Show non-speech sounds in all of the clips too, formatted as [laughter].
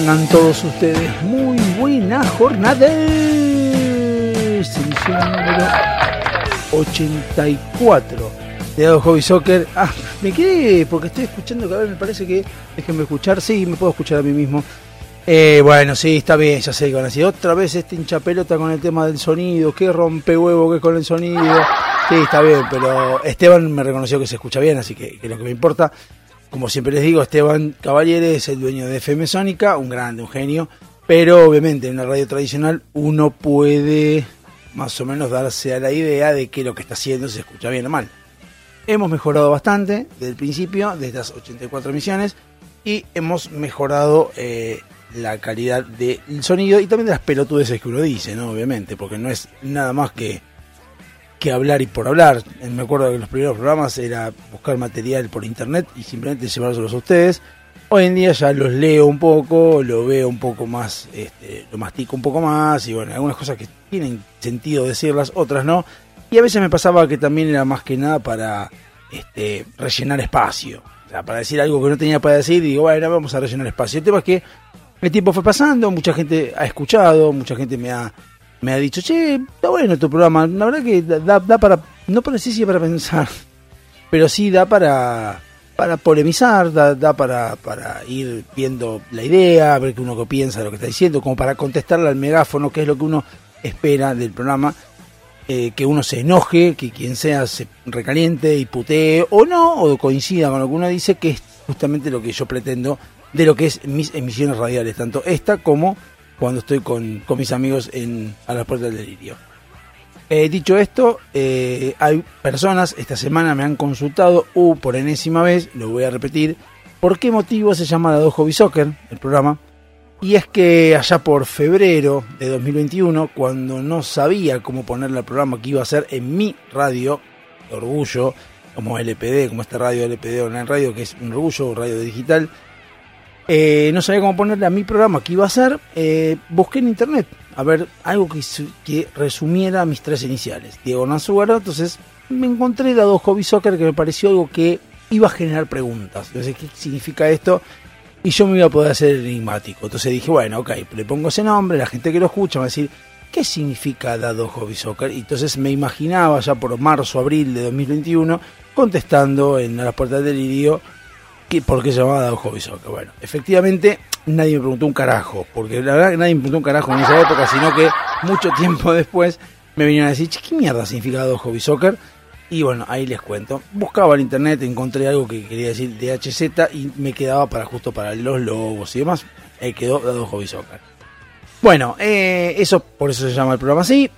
Tengan todos ustedes muy buena jornada. Edición número 84 de Dado Hobby Soccer. Ah, me quedé porque estoy escuchando que a ver, me parece que. Déjenme escuchar. Sí, me puedo escuchar a mí mismo. Eh, bueno, sí, está bien, ya sé que van a decir otra vez este hincha pelota con el tema del sonido. Qué rompe huevo que es con el sonido. Sí, está bien, pero Esteban me reconoció que se escucha bien, así que, que lo que me importa. Como siempre les digo, Esteban Cavaliere es el dueño de FM Sónica, un grande, un genio, pero obviamente en una radio tradicional uno puede más o menos darse a la idea de que lo que está haciendo se escucha bien o mal. Hemos mejorado bastante desde el principio, de estas 84 emisiones, y hemos mejorado eh, la calidad del sonido y también de las pelotudeces que uno dice, ¿no? Obviamente, porque no es nada más que que hablar y por hablar. Me acuerdo que los primeros programas era buscar material por internet y simplemente llevárselos a ustedes. Hoy en día ya los leo un poco, lo veo un poco más, este, lo mastico un poco más y bueno, algunas cosas que tienen sentido decirlas, otras no. Y a veces me pasaba que también era más que nada para este, rellenar espacio. O sea, para decir algo que no tenía para decir y digo, bueno, vamos a rellenar espacio. El tema es que el tiempo fue pasando, mucha gente ha escuchado, mucha gente me ha me ha dicho, che, está bueno tu programa, la verdad que da, da para, no para sí, sí para pensar, [laughs] pero sí da para, para polemizar, da, da para, para ir viendo la idea, ver qué uno piensa de lo que está diciendo, como para contestarle al megáfono, que es lo que uno espera del programa, eh, que uno se enoje, que quien sea se recaliente y putee, o no, o coincida con lo que uno dice, que es justamente lo que yo pretendo de lo que es mis emisiones radiales, tanto esta como cuando estoy con, mis amigos en, a las puertas del delirio. Eh, dicho esto, eh, hay personas, esta semana me han consultado, uh, por enésima vez, lo voy a repetir, por qué motivo se llama La Hobby Soccer, el programa. Y es que allá por febrero de 2021, cuando no sabía cómo ponerle al programa que iba a ser en mi radio, Orgullo, como LPD, como esta radio LPD Online Radio, que es un orgullo, radio digital, eh, no sabía cómo ponerle a mi programa que iba a ser, eh, busqué en internet a ver algo que, que resumiera mis tres iniciales, Diego Nazuaro, entonces me encontré Dado Hobby Soccer que me pareció algo que iba a generar preguntas, entonces ¿qué significa esto? Y yo me iba a poder hacer enigmático, entonces dije, bueno, ok, le pongo ese nombre, la gente que lo escucha va a decir, ¿qué significa Dado Hobby Soccer? Y entonces me imaginaba ya por marzo, abril de 2021, contestando en las puertas del delirio ¿Qué- ¿Por qué se llamaba Hobby Soccer? Bueno, efectivamente nadie me preguntó un carajo, porque la verdad que nadie me preguntó un carajo en esa época, sino que mucho [laughs] tiempo después me vinieron a decir, "Che, ¿qué mierda significa Dado Hobby Soccer? Y bueno, ahí les cuento. Buscaba en internet, encontré algo que quería decir DHZ y me quedaba para justo para los logos y demás. Ahí quedó Dado Hobby Soccer. Bueno, eh, eso por eso se llama el programa así.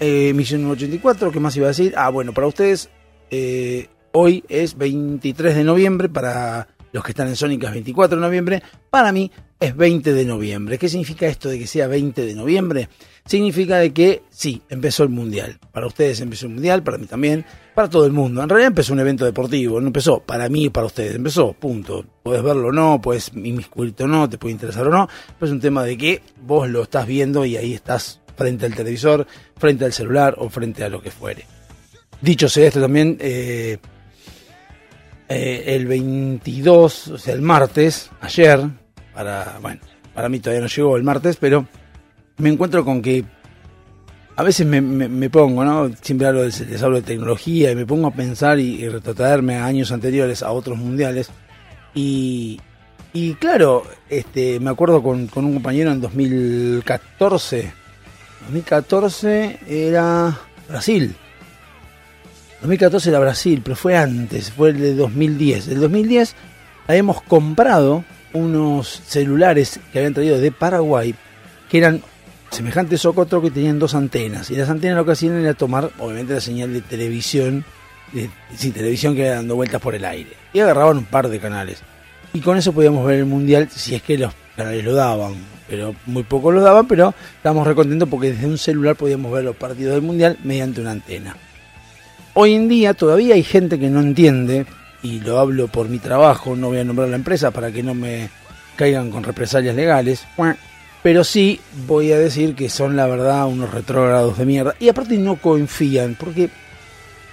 Eh, misión número 84, ¿qué más iba a decir? Ah, bueno, para ustedes, eh, hoy es 23 de noviembre, para los que están en Sónica es 24 de noviembre, para mí es 20 de noviembre. ¿Qué significa esto de que sea 20 de noviembre? Significa de que sí, empezó el Mundial. Para ustedes empezó el Mundial, para mí también, para todo el mundo. En realidad empezó un evento deportivo, no empezó para mí y para ustedes, empezó, punto. Puedes verlo o no, puedes inmiscuirte o no, te puede interesar o no, pero es un tema de que vos lo estás viendo y ahí estás frente al televisor, frente al celular o frente a lo que fuere. Dicho sea esto también, eh, eh, el 22, o sea, el martes, ayer, para, bueno, para mí todavía no llegó el martes, pero me encuentro con que a veces me, me- pongo, ¿no? Siempre hablo de, les hablo de tecnología y me pongo a pensar y, y a años anteriores, a otros mundiales. Y, y claro, este, me acuerdo con, con un compañero en 2014. 2014 era Brasil. 2014 era Brasil, pero fue antes, fue el de 2010. El 2010 habíamos comprado unos celulares que habían traído de Paraguay, que eran semejante socotroco que tenían dos antenas. Y las antenas lo que hacían era tomar, obviamente, la señal de televisión, de, sí, televisión que iba dando vueltas por el aire. Y agarraban un par de canales. Y con eso podíamos ver el mundial si es que los canales lo daban. Pero muy poco lo daban, pero estábamos recontentos porque desde un celular podíamos ver los partidos del mundial mediante una antena. Hoy en día todavía hay gente que no entiende, y lo hablo por mi trabajo, no voy a nombrar la empresa para que no me caigan con represalias legales, pero sí voy a decir que son la verdad unos retrógrados de mierda. Y aparte no confían, porque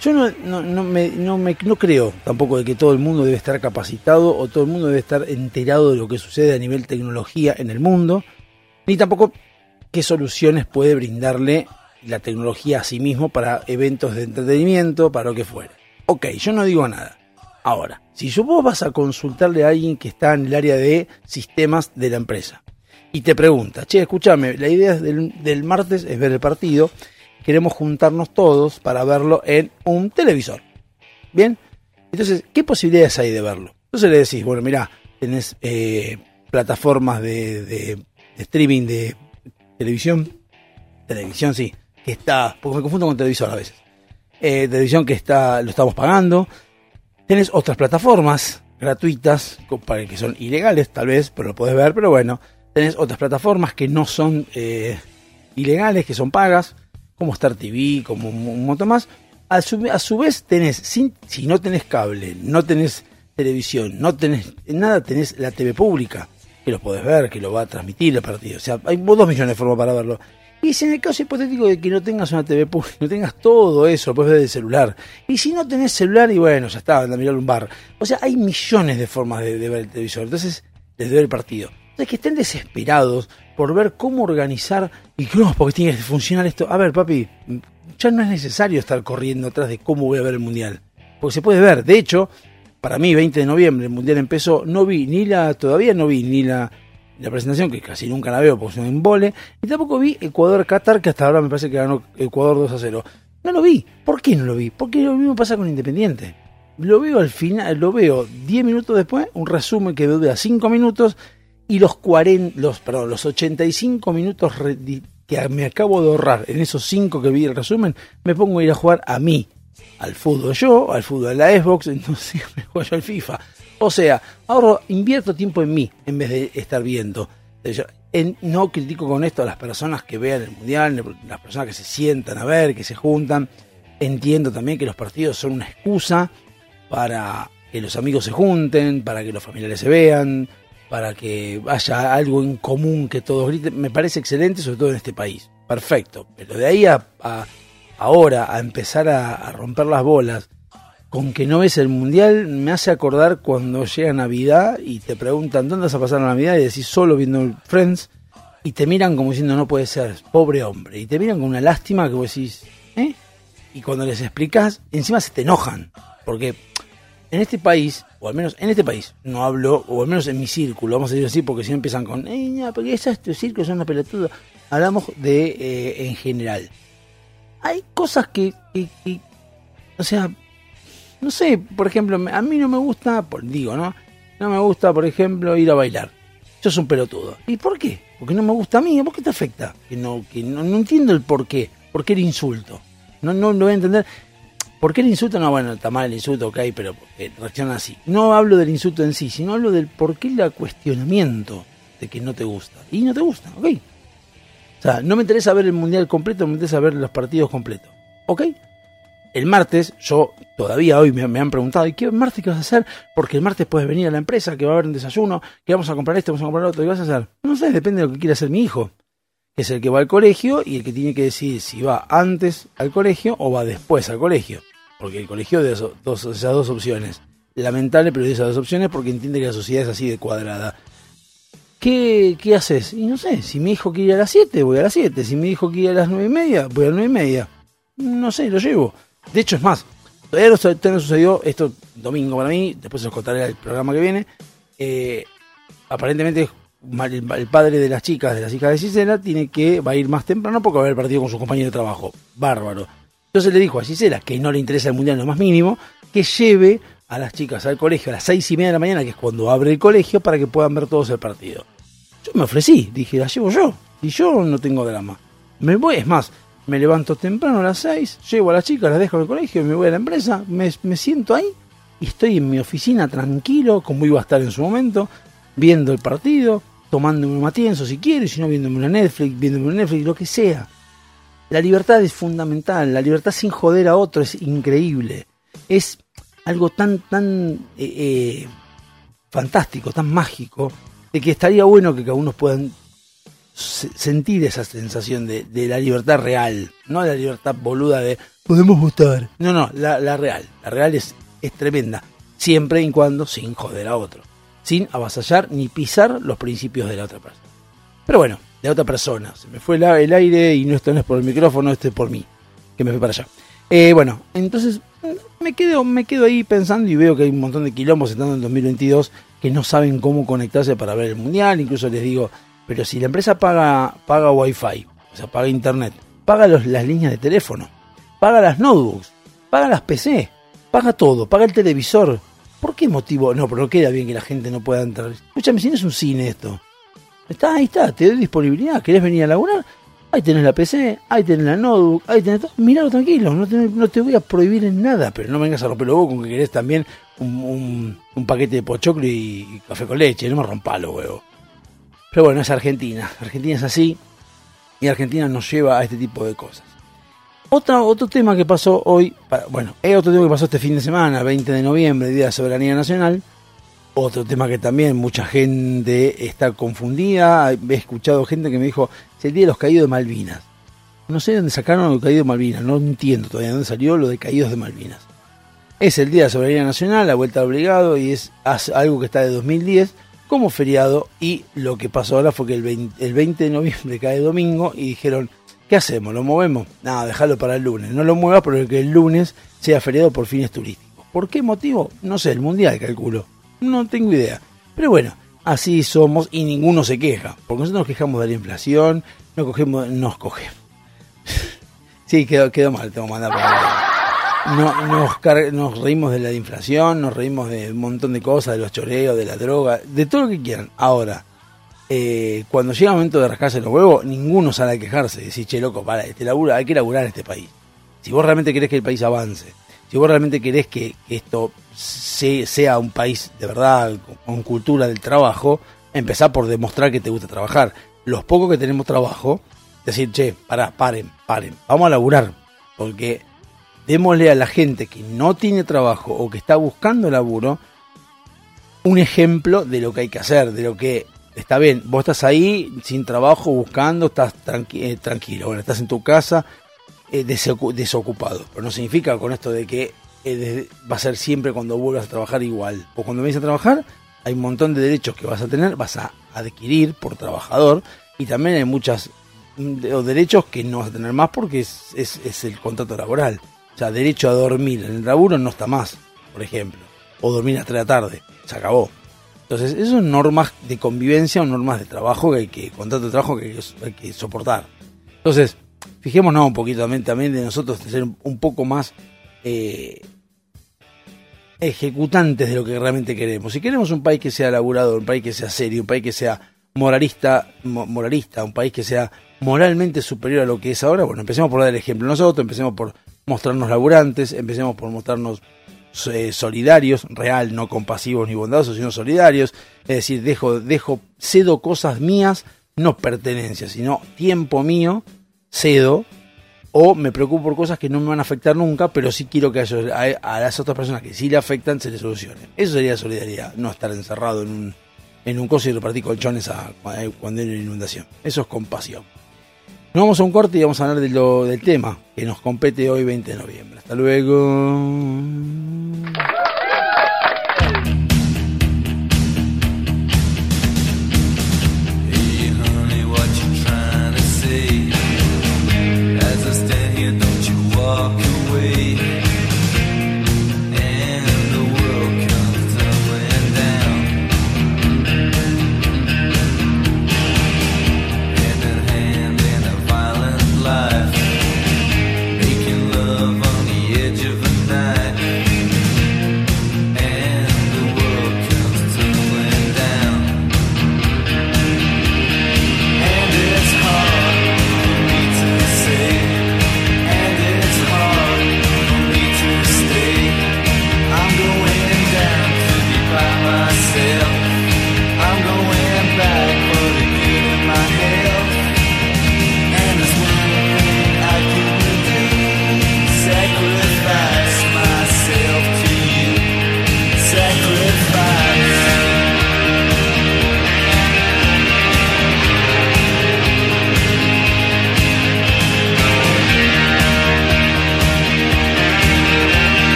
yo no, no, me, no, me, no creo tampoco de que todo el mundo debe estar capacitado o todo el mundo debe estar enterado de lo que sucede a nivel tecnología en el mundo, ni tampoco qué soluciones puede brindarle la tecnología a sí mismo para eventos de entretenimiento, para lo que fuera. Ok, yo no digo nada. Ahora, si vos vas a consultarle a alguien que está en el área de sistemas de la empresa y te pregunta, che, escúchame, la idea del, del martes es ver el partido, queremos juntarnos todos para verlo en un televisor. Bien, entonces, ¿qué posibilidades hay de verlo? Entonces le decís, bueno, mira, tenés eh, plataformas de, de, streaming de televisión, televisión sí, que está, porque me confundo con televisor a veces, eh, televisión que está, lo estamos pagando, Tenés otras plataformas gratuitas, que son ilegales tal vez, pero lo podés ver, pero bueno. Tenés otras plataformas que no son eh, ilegales, que son pagas, como Star TV, como un montón más. A su, a su vez tenés, si no tenés cable, no tenés televisión, no tenés nada, tenés la TV pública, que lo podés ver, que lo va a transmitir el partido. O sea, hay dos millones de formas para verlo. Y si en el caso hipotético de que no tengas una TV pública, no tengas todo eso, puedes ver de celular. Y si no tenés celular, y bueno, ya está, anda a mirar un bar. O sea, hay millones de formas de, ver el televisor. Entonces, desde ver el partido. Entonces, que estén desesperados por ver cómo organizar y que no, porque tiene que funcionar esto. A ver, papi, ya no es necesario estar corriendo atrás de cómo voy a ver el mundial. Porque se puede ver. De hecho, para mí, 20 de noviembre, el mundial empezó, no vi ni la, todavía no vi ni la la presentación, que casi nunca la veo porque es un embole, y tampoco vi Ecuador-Qatar, que hasta ahora me parece que ganó Ecuador 2 a 0. No lo vi. ¿Por qué no lo vi? Porque lo mismo pasa con Independiente. Lo veo al final, lo veo 10 minutos después, un resumen que dura 5 minutos, y los 40, los, perdón, los 85 minutos que me acabo de ahorrar en esos 5 que vi el resumen, me pongo a ir a jugar a mí, al fútbol yo, al fútbol de la Xbox, [laughs] entonces me juego al FIFA. O sea, ahorro, invierto tiempo en mí en vez de estar viendo. no critico con esto a las personas que vean el mundial, las personas que se sientan a ver, que se juntan. Entiendo también que los partidos son una excusa para que los amigos se junten, para que los familiares se vean, para que haya algo en común que todos griten. Me parece excelente, sobre todo en este país. Perfecto. Pero de ahí a, ahora a empezar a romper las bolas con que no ves el mundial me hace acordar cuando llega Navidad y te preguntan dónde vas a pasar la Navidad y decís solo viendo Friends y te miran como diciendo no puede ser, pobre hombre, y te miran con una lástima que vos decís, ¿eh? Y cuando les explicas, encima se te enojan, porque en este país, o al menos en este país, no hablo, o al menos en mi círculo, vamos a decir así, porque si no empiezan con, eh, porque es este círculo, es una pelotuda, hablamos de eh, en general. Hay cosas que, que o sea, no sé, por ejemplo, a mí no me gusta, digo, ¿no? No me gusta, por ejemplo, ir a bailar. Yo soy un pelotudo. ¿Y por qué? Porque no me gusta a mí. ¿Por qué te afecta? Que no, que no, entiendo el por qué. ¿Por qué el insulto? No, no lo voy a entender. ¿Por qué el insulto? No, bueno, está mal el insulto, ok, pero reacciona así. No hablo del insulto en sí, sino hablo del por qué el cuestionamiento de que no te gusta. Y no te gusta, ok. O sea, no me interesa ver el mundial completo, me interesa ver los partidos completos. ¿Ok? el martes, yo todavía hoy me, han preguntado, ¿y qué martes qué vas a hacer? Porque el martes puedes venir a la empresa, que va a haber un desayuno, que vamos a comprar esto, vamos a comprar lo otro, ¿qué vas a hacer? No sé, depende de lo que quiera hacer mi hijo, que es el que va al colegio y el que tiene que decidir si va antes al colegio o va después al colegio. Porque el colegio de esas dos opciones. Lamentable, pero de esas dos opciones porque entiende que la sociedad es así de cuadrada. ¿Qué, ¿Qué haces? Y no sé, si mi hijo quiere ir a las 7, voy a las 7. Si mi hijo quiere ir a las 9 y media, voy a las 9 y media. No sé, lo llevo. De hecho, es más, todavía no, sucedió esto domingo para mí, después os contaré el programa que viene. Eh, aparentemente el, padre de las chicas, de las hijas de Gisela, tiene que, va a ir más temprano porque va a haber partido con su compañero de trabajo. Bárbaro. Entonces le dijo a Gisela, que no le interesa el mundial lo más mínimo, que lleve a las chicas al colegio a las seis y media de la mañana, que es cuando abre el colegio, para que puedan ver todos el partido. Yo me ofrecí, dije, la llevo yo. Y yo no tengo drama. Me voy, es más, me levanto temprano a las 6, llevo a las chicas, las dejo el colegio, me voy a la empresa, me, me siento ahí y estoy en mi oficina tranquilo, como iba a estar en su momento, viendo el partido, tomándome un matienzo si quiero, y si no viéndome una Netflix, viéndome una Netflix, lo que sea. La libertad es fundamental, la libertad sin joder a otro es increíble. Es algo tan, tan eh, eh, fantástico, tan mágico, de que estaría bueno que uno puedan se- sentir esa sensación de, de la libertad real, no la libertad boluda de podemos votar. No, no, la, la real. La real es, es tremenda, siempre y cuando sin joder a otro, sin avasallar ni pisar los principios de la otra persona. Pero bueno, de otra persona. Se me fue el, aire y no esto no es por el micrófono, este es por mí, que me fui para allá. Eh, bueno, entonces me quedo, me quedo ahí pensando y veo que hay un montón de quilombos estando en 2022 que no saben cómo conectarse para ver el mundial. Incluso les digo, pero si la empresa paga, paga wifi, o sea, paga internet, paga los- las líneas de teléfono, paga las notebooks, paga las PC, paga todo, paga el televisor. ¿Por qué motivo? No, pero queda bien que la gente no pueda entrar. Escúchame, si no es un cine esto. Está, ahí está, te doy disponibilidad. ¿Querés venir a laburar? Ahí tenés la PC, ahí tenés la notebook, ahí tenés todo. Miralo tranquilo, no te, voy a prohibir en nada, pero no vengas a romper los huevos con que querés también un, paquete de pochoclo y, café con leche. No me rompa los huevos. Pero bueno, es Argentina. Argentina es así y Argentina nos lleva a este tipo de cosas. Otra, otro tema que pasó hoy, bueno, es otro tema que pasó este fin de semana, 20 de noviembre, Día de Soberanía Nacional. Otro tema que también mucha gente está confundida. He escuchado gente que me dijo, el Día de los Caídos de Malvinas. No sé dónde sacaron lo de caído de Malvinas, no entiendo todavía dónde salió lo de caídos de Malvinas. Es el Día de Soberanía Nacional, la vuelta al obligado, y es algo que está de 2010 como feriado. Y lo que pasó ahora fue que el 20, el 20 de noviembre cae domingo y dijeron, ¿qué hacemos? ¿Lo movemos? Nada, déjalo para el lunes. No lo muevas, pero que el lunes sea feriado por fines turísticos. ¿Por qué motivo? No sé, el mundial calculo. No tengo idea. Pero bueno, así somos y ninguno se queja. Porque nosotros nos quejamos de la inflación, no cogemos, nos cogemos. [laughs] sí, quedó, mal, tengo que mandar para no, nos, nos reímos de la inflación, nos reímos de un montón de cosas, de los choreos, de la droga, de todo lo que quieran. Ahora, eh, cuando llega el momento de rascarse los huevos, ninguno sale a quejarse decir, che, loco, para, este labura, hay que laburar este país. Si vos realmente querés que el país avance, si vos realmente querés que, esto sea un país de verdad, con, cultura del trabajo, empezá por demostrar que te gusta trabajar. Los pocos que tenemos trabajo, decir, che, pará, paren, paren, vamos a laburar, porque démosle a la gente que no tiene trabajo o que está buscando laburo un ejemplo de lo que hay que hacer, de lo que está bien, vos estás ahí sin trabajo, buscando, estás eh, tranquilo, bueno, estás en tu casa eh, desocu- desocupado, pero no significa con esto de que eh, va a ser siempre cuando vuelvas a trabajar igual. O cuando vienes a trabajar, hay un montón de derechos que vas a tener, vas a adquirir por trabajador y también hay muchos derechos que no vas a tener más porque es, es, el contrato laboral. O sea, derecho a dormir en el laburo no está más, por ejemplo. O dormir hasta la tarde, se acabó. Entonces, esas son normas de convivencia o normas de trabajo que hay que, contrato de trabajo que hay que, soportar. Entonces, fijémonos un poquito también, también de nosotros de ser un poco más eh, ejecutantes de lo que realmente queremos. Si queremos un país que sea laburador, un país que sea serio, un país que sea moralista, mo- moralista, un país que sea moralmente superior a lo que es ahora, bueno, empecemos por dar el ejemplo nosotros, empecemos por mostrarnos laburantes, empecemos por mostrarnos eh, solidarios, real, no compasivos ni bondadosos, sino solidarios, es decir, dejo, dejo, cedo cosas mías, no pertenencias, sino tiempo mío, cedo, o me preocupo por cosas que no me van a afectar nunca, pero sí quiero que a, las otras personas que sí le afectan se les solucione. Eso sería solidaridad, no estar encerrado en un, en un coso y repartir colchones cuando hay una inundación. Eso es compasión. Nos vamos a un corte y vamos a hablar del tema que nos compete hoy 20 de noviembre. Hasta luego.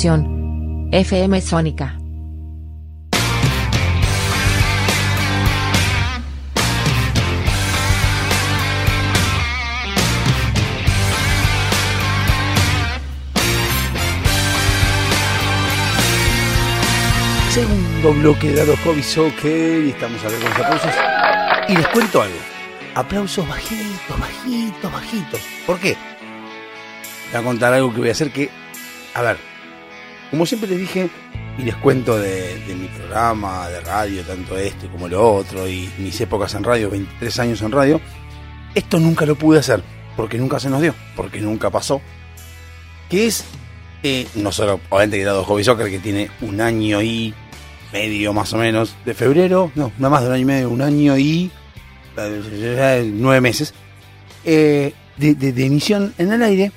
FM Sónica. Segundo bloque de Dado Hobby Soccer y estamos acá con los aplausos. Y les cuento algo. Aplausos bajitos, bajitos, bajitos. ¿Por qué? Voy a contar algo que voy a hacer que, a ver, como siempre les dije y les cuento de, mi programa de radio, tanto este como lo otro, y mis épocas en radio, 23 años en radio, esto nunca lo pude hacer, porque nunca se nos dio, porque nunca pasó. Que es, eh, no solo, obviamente, que Dado Hobby Soccer, que tiene un año y medio más o menos, de febrero, no, nada más de un año y medio, un año y eh, nueve meses, eh, de, de- de emisión en el aire,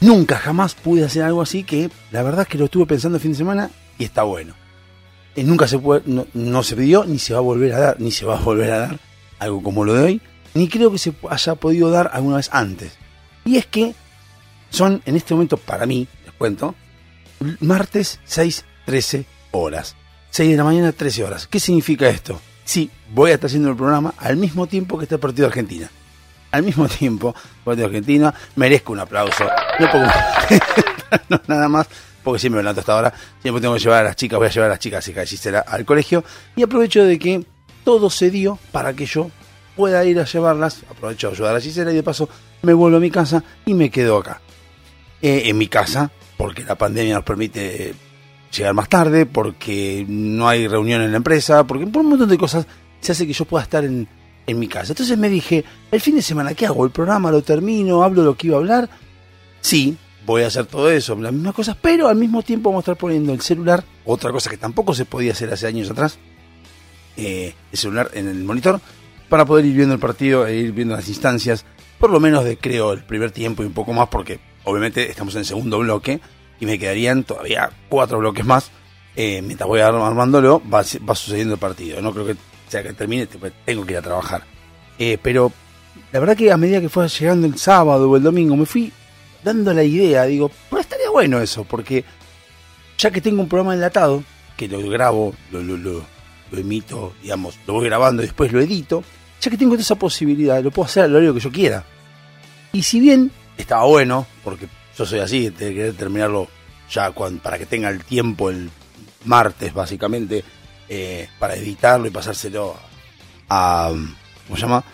nunca jamás pude hacer algo así que la verdad es que lo estuve pensando el fin de semana y está bueno. Eh, nunca se puede, no, no se pidió, ni se va a volver a dar, ni se va a volver a dar algo como lo de hoy, ni creo que se haya podido dar alguna vez antes. Y es que son en este momento para mí, les cuento, martes 6, 13 horas. 6 de la mañana, 13 horas. ¿Qué significa esto? Sí, voy a estar haciendo el programa al mismo tiempo que está el partido de Argentina. Al mismo tiempo, de Argentina, merezco un aplauso. No, pongo- [laughs] no, nada más, porque siempre me levanto hasta ahora. Siempre tengo que llevar a las chicas, voy a llevar a las chicas, hija de Gisela, al colegio. Y aprovecho de que todo se dio para que yo pueda ir a llevarlas. Aprovecho de ayudar a Gisela y de paso me vuelvo a mi casa y me quedo acá eh, en mi casa, porque la pandemia nos permite eh, llegar más tarde, porque no hay reunión en la empresa, porque por un montón de cosas se hace que yo pueda estar en, en mi casa. Entonces me dije, el fin de semana, ¿qué hago? ¿El programa lo termino? ¿Hablo lo que iba a hablar? Sí, voy a hacer todo eso, las mismas cosas, pero al mismo tiempo vamos a estar poniendo el celular, otra cosa que tampoco se podía hacer hace años atrás, eh, el celular en el monitor, para poder ir viendo el partido e ir viendo las instancias, por lo menos de creo el primer tiempo y un poco más, porque obviamente estamos en el segundo bloque y me quedarían todavía cuatro bloques más. Eh, mientras voy arm- armándolo, va, va sucediendo el partido. No creo que sea que termine, te- tengo que ir a trabajar. Eh, pero la verdad que a medida que fue llegando el sábado o el domingo, me fui dando la idea, digo, pues estaría bueno eso, porque ya que tengo un programa enlatado, que lo grabo, lo, lo, lo, emito, digamos, lo voy grabando y después lo edito, ya que tengo esa posibilidad, lo puedo hacer a lo largo que yo quiera. Y si bien estaba bueno, porque yo soy así, de querer terminarlo ya cuan- para que tenga el tiempo el martes, básicamente, eh, para editarlo y pasárselo a, ¿cómo se llama?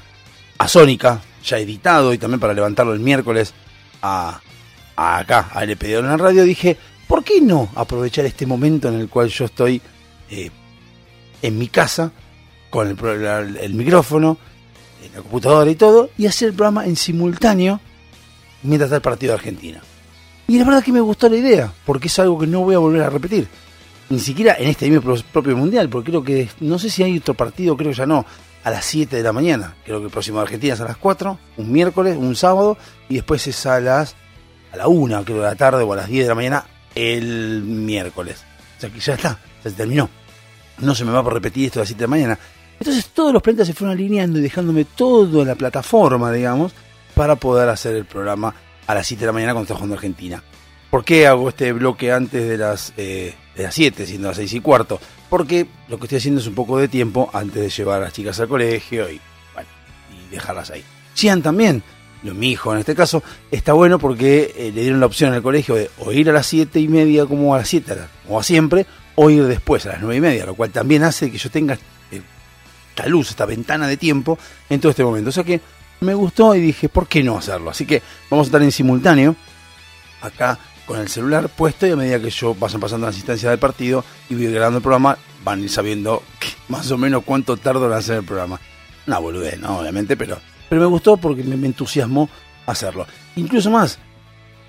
A Sónica, ya editado, y también para levantarlo el miércoles a, acá, a LPD en la radio, dije, ¿por qué no aprovechar este momento en el cual yo estoy eh, en mi casa, con el, el micrófono, la computadora y todo, y hacer el programa en simultáneo mientras está el partido de Argentina. Y la verdad que me gustó la idea, porque es algo que no voy a volver a repetir. Ni siquiera en este mismo pro- propio mundial, porque creo que, no sé si hay otro partido, creo que ya no, a las 7 de la mañana. Creo que el próximo de Argentina es a las 4, un miércoles, un sábado, y después es a las a la 1, creo, de la tarde o a las 10 de la mañana el miércoles. O sea que ya está, ya se terminó. No se me va a repetir esto a las 7 de la mañana. Entonces todos los planetas se fueron alineando y dejándome todo en la plataforma, digamos, para poder hacer el programa a las 7 de la mañana cuando está jugando Argentina. ¿Por qué hago este bloque antes de las, eh, de las 7, siendo las 6 y cuarto? Porque lo que estoy haciendo es un poco de tiempo antes de llevar a las chicas al colegio y, dejarlas ahí. Gian también, lo, mi hijo en este caso, está bueno porque eh, le dieron la opción el colegio de o ir a las 7 y media como a las 7, como a siempre, o ir después a las 9 y media, lo cual también hace que yo tenga eh, esta luz, esta ventana de tiempo en todo este momento. O sea que me gustó y dije, ¿por qué no hacerlo? Así que vamos a estar en simultáneo acá con el celular puesto y a medida que yo vayan pasando las instancias del partido y voy grabando el programa, van a ir sabiendo que- [laughs] más o menos cuánto tardo en hacer el programa. Una boludez, ¿no? Obviamente, pero, pero me gustó porque me, entusiasmó hacerlo. Incluso más,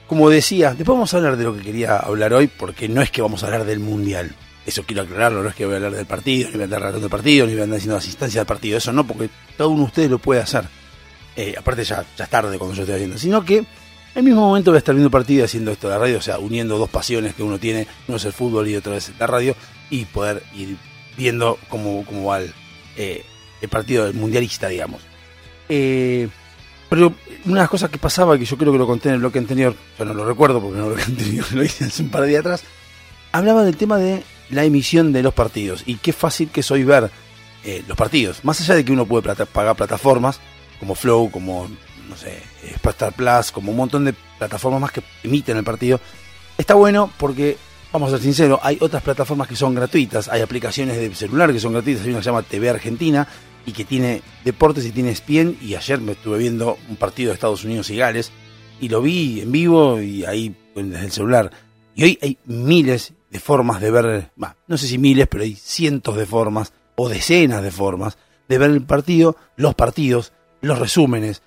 como decía, después vamos a hablar de lo que quería hablar hoy, porque no es que vamos a hablar del Mundial. Eso quiero aclararlo, no es que voy a hablar del partido, ni voy a andar relatando el partido, ni voy a andar diciendo las instancias del partido. Eso no, porque cada uno de ustedes lo puede hacer. Eh, aparte ya, ya es tarde cuando yo estoy haciendo. Sino que el mismo momento voy a estar viendo partido haciendo esto de la radio, o sea, uniendo dos pasiones que uno tiene, uno es el fútbol y otro es la radio, y poder ir viendo cómo, cómo va el, eh, el partido del mundialista, digamos. Eh, pero una de las cosas que pasaba, que yo creo que lo conté en el bloque anterior, yo no lo recuerdo porque no lo [laughs] anterior lo hice hace un par de días atrás, hablaba del tema de la emisión de los partidos y qué fácil que es hoy ver eh, los partidos. Más allá de que uno puede pagar plataformas como Flow, como, no sé, Star Plus, como un montón de plataformas más que emiten el partido, está bueno porque, vamos a ser sinceros, hay otras plataformas que son gratuitas, hay aplicaciones de celular que son gratuitas, hay una que se llama TV Argentina y que tiene deportes y tiene ESPN y ayer me estuve viendo un partido de Estados Unidos y Gales y lo vi en vivo y ahí desde el celular. Y hoy hay miles de formas de ver, bah, no sé si miles, pero hay cientos de formas o decenas de formas de ver el partido, los partidos, los resúmenes,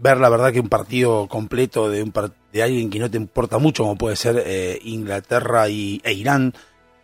ver la verdad que un partido completo de un par- de alguien que no te importa mucho, como puede ser eh, Inglaterra y, e Irán,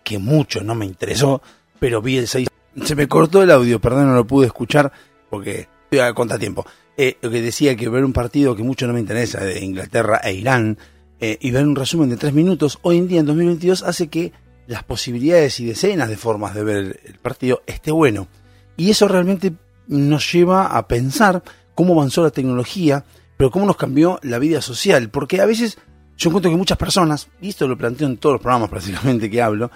que mucho no me interesó, pero vi el 6. Se me cortó el audio, perdón, no lo pude escuchar porque estoy a contratiempo. Eh, lo que decía que ver un partido que mucho no me interesa, de Inglaterra e Irán, eh, y ver un resumen de tres minutos, hoy en día en 2022 hace que las posibilidades y decenas de formas de ver el, el partido esté bueno. Y eso realmente nos lleva a pensar cómo avanzó la tecnología, pero cómo nos cambió la vida social. Porque a veces yo encuentro que muchas personas, y esto lo planteo en todos los programas prácticamente que hablo,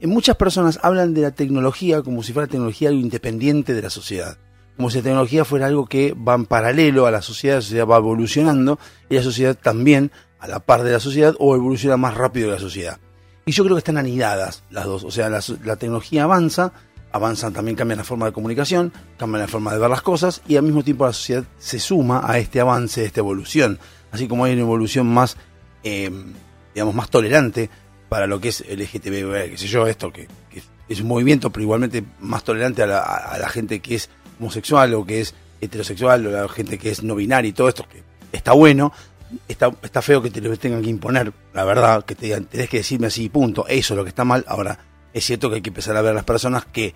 eh, muchas personas hablan de la tecnología como si fuera tecnología algo independiente de la sociedad. Como si la tecnología fuera algo que va en paralelo a la sociedad, la sociedad va evolucionando y la sociedad también a la par de la sociedad o evoluciona más rápido que la sociedad. Y yo creo que están anidadas las dos. O sea, la, tecnología avanza, avanza también cambia la forma de comunicación, cambia la forma de ver las cosas y al mismo tiempo la sociedad se suma a este avance, a esta evolución. Así como hay una evolución más, eh, digamos, más tolerante para lo que es LGTB, qué sé yo, esto que, que es un movimiento, pero igualmente más tolerante a la, a la gente que es homosexual o que es heterosexual o la gente que es no binaria y todo esto, que está bueno, está, está feo que te lo tengan que imponer, la verdad, que te digan, tenés que decirme así, punto, eso es lo que está mal. Ahora, es cierto que hay que empezar a ver a las personas que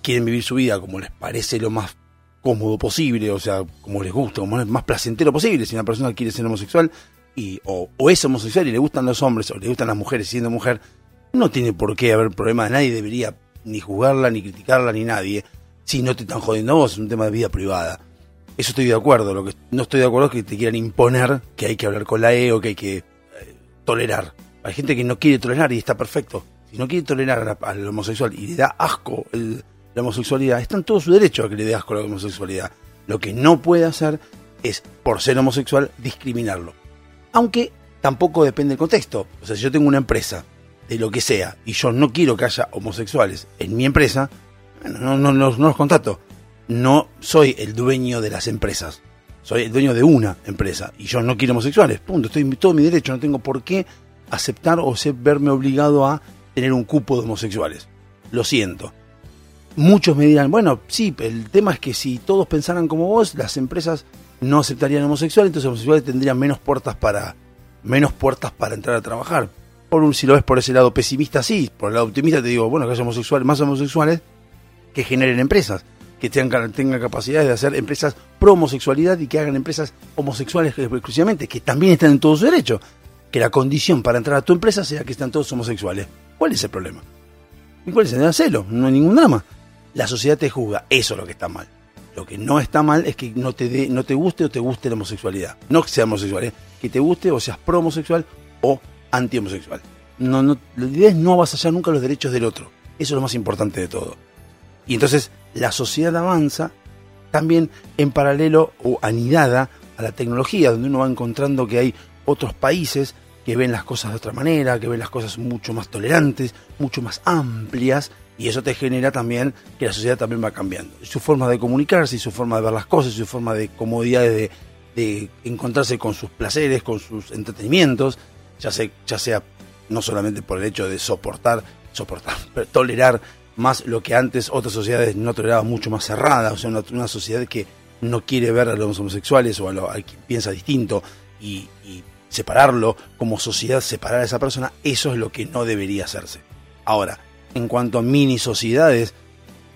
quieren vivir su vida como les parece lo más cómodo posible, o sea, como les gusta, como es más placentero posible. Si una persona quiere ser homosexual y, o, o es homosexual y le gustan los hombres o le gustan las mujeres siendo mujer, no tiene por qué haber problema nadie, debería ni juzgarla, ni criticarla, ni nadie. Si no te están jodiendo a vos, es un tema de vida privada. Eso estoy de acuerdo. Lo que no estoy de acuerdo es que te quieran imponer que hay que hablar con la E o que hay que eh, tolerar. Hay gente que no quiere tolerar y está perfecto. No quiere tolerar al homosexual y le da asco la homosexualidad, está en todo su derecho a que le dé asco la homosexualidad. Lo que no puede hacer es, por ser homosexual, discriminarlo. Aunque tampoco depende del contexto. O sea, si yo tengo una empresa de lo que sea y yo no quiero que haya homosexuales en mi empresa, no, no, no, no los contrato. No soy el dueño de las empresas. Soy el dueño de una empresa y yo no quiero homosexuales. Punto. Estoy en todo mi derecho. No tengo por qué aceptar o verme obligado a tener un cupo de homosexuales. Lo siento. Muchos me dirán, bueno, sí, el tema es que si todos pensaran como vos, las empresas no aceptarían homosexuales, entonces homosexuales tendrían menos puertas para menos puertas para entrar a trabajar. Por un, si lo ves por ese lado pesimista, sí. Por el lado optimista te digo, bueno, que haya homosexuales, más homosexuales que generen empresas, que tengan, tengan capacidades de hacer empresas pro homosexualidad y que hagan empresas homosexuales exclusivamente, que también están en todo su derecho. Que la condición para entrar a tu empresa sea que están todos homosexuales. ¿Cuál es el problema? ¿Y cuál es el celo? No hay ningún drama. La sociedad te juzga, eso es lo que está mal. Lo que no está mal es que no te, no te guste o te guste la homosexualidad. No que sea homosexual, ¿eh? que te guste o seas pro homosexual o anti homosexual. No, no, la idea es no avasallar nunca los derechos del otro. Eso es lo más importante de todo. Y entonces la sociedad avanza también en paralelo o anidada a la tecnología, donde uno va encontrando que hay otros países que ven las cosas de otra manera, que ven las cosas mucho más tolerantes, mucho más amplias, y eso te genera también que la sociedad también va cambiando. Su forma de comunicarse, su forma de ver las cosas, su forma de comodidades de, encontrarse con sus placeres, con sus entretenimientos, ya, sea, ya sea no solamente por el hecho de soportar, soportar, [laughs] pero tolerar más lo que antes otras sociedades no toleraban mucho más cerrada, o sea, una, una sociedad que no quiere ver a los homosexuales o a, lo, a quien piensa distinto y separarlo como sociedad, separar a esa persona, eso es lo que no debería hacerse. Ahora, en cuanto a mini sociedades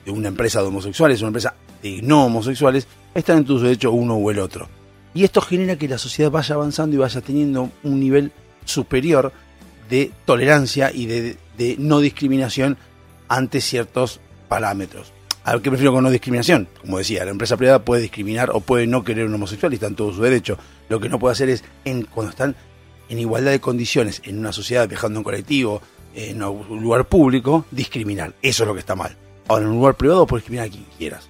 de una empresa de homosexuales, una empresa de no homosexuales, están en tu derecho uno o el otro. Y esto genera que la sociedad vaya avanzando y vaya teniendo un nivel superior de tolerancia y de, de no discriminación ante ciertos parámetros. ¿A qué prefiero con no discriminación? Como decía, la empresa privada puede discriminar o puede no querer un homosexual y está en todo su derecho. Lo que no puede hacer es, en, cuando están en igualdad de condiciones en una sociedad, viajando en colectivo, en un lugar público, discriminar. Eso es lo que está mal. Ahora, en un lugar privado puedes discriminar a quien quieras.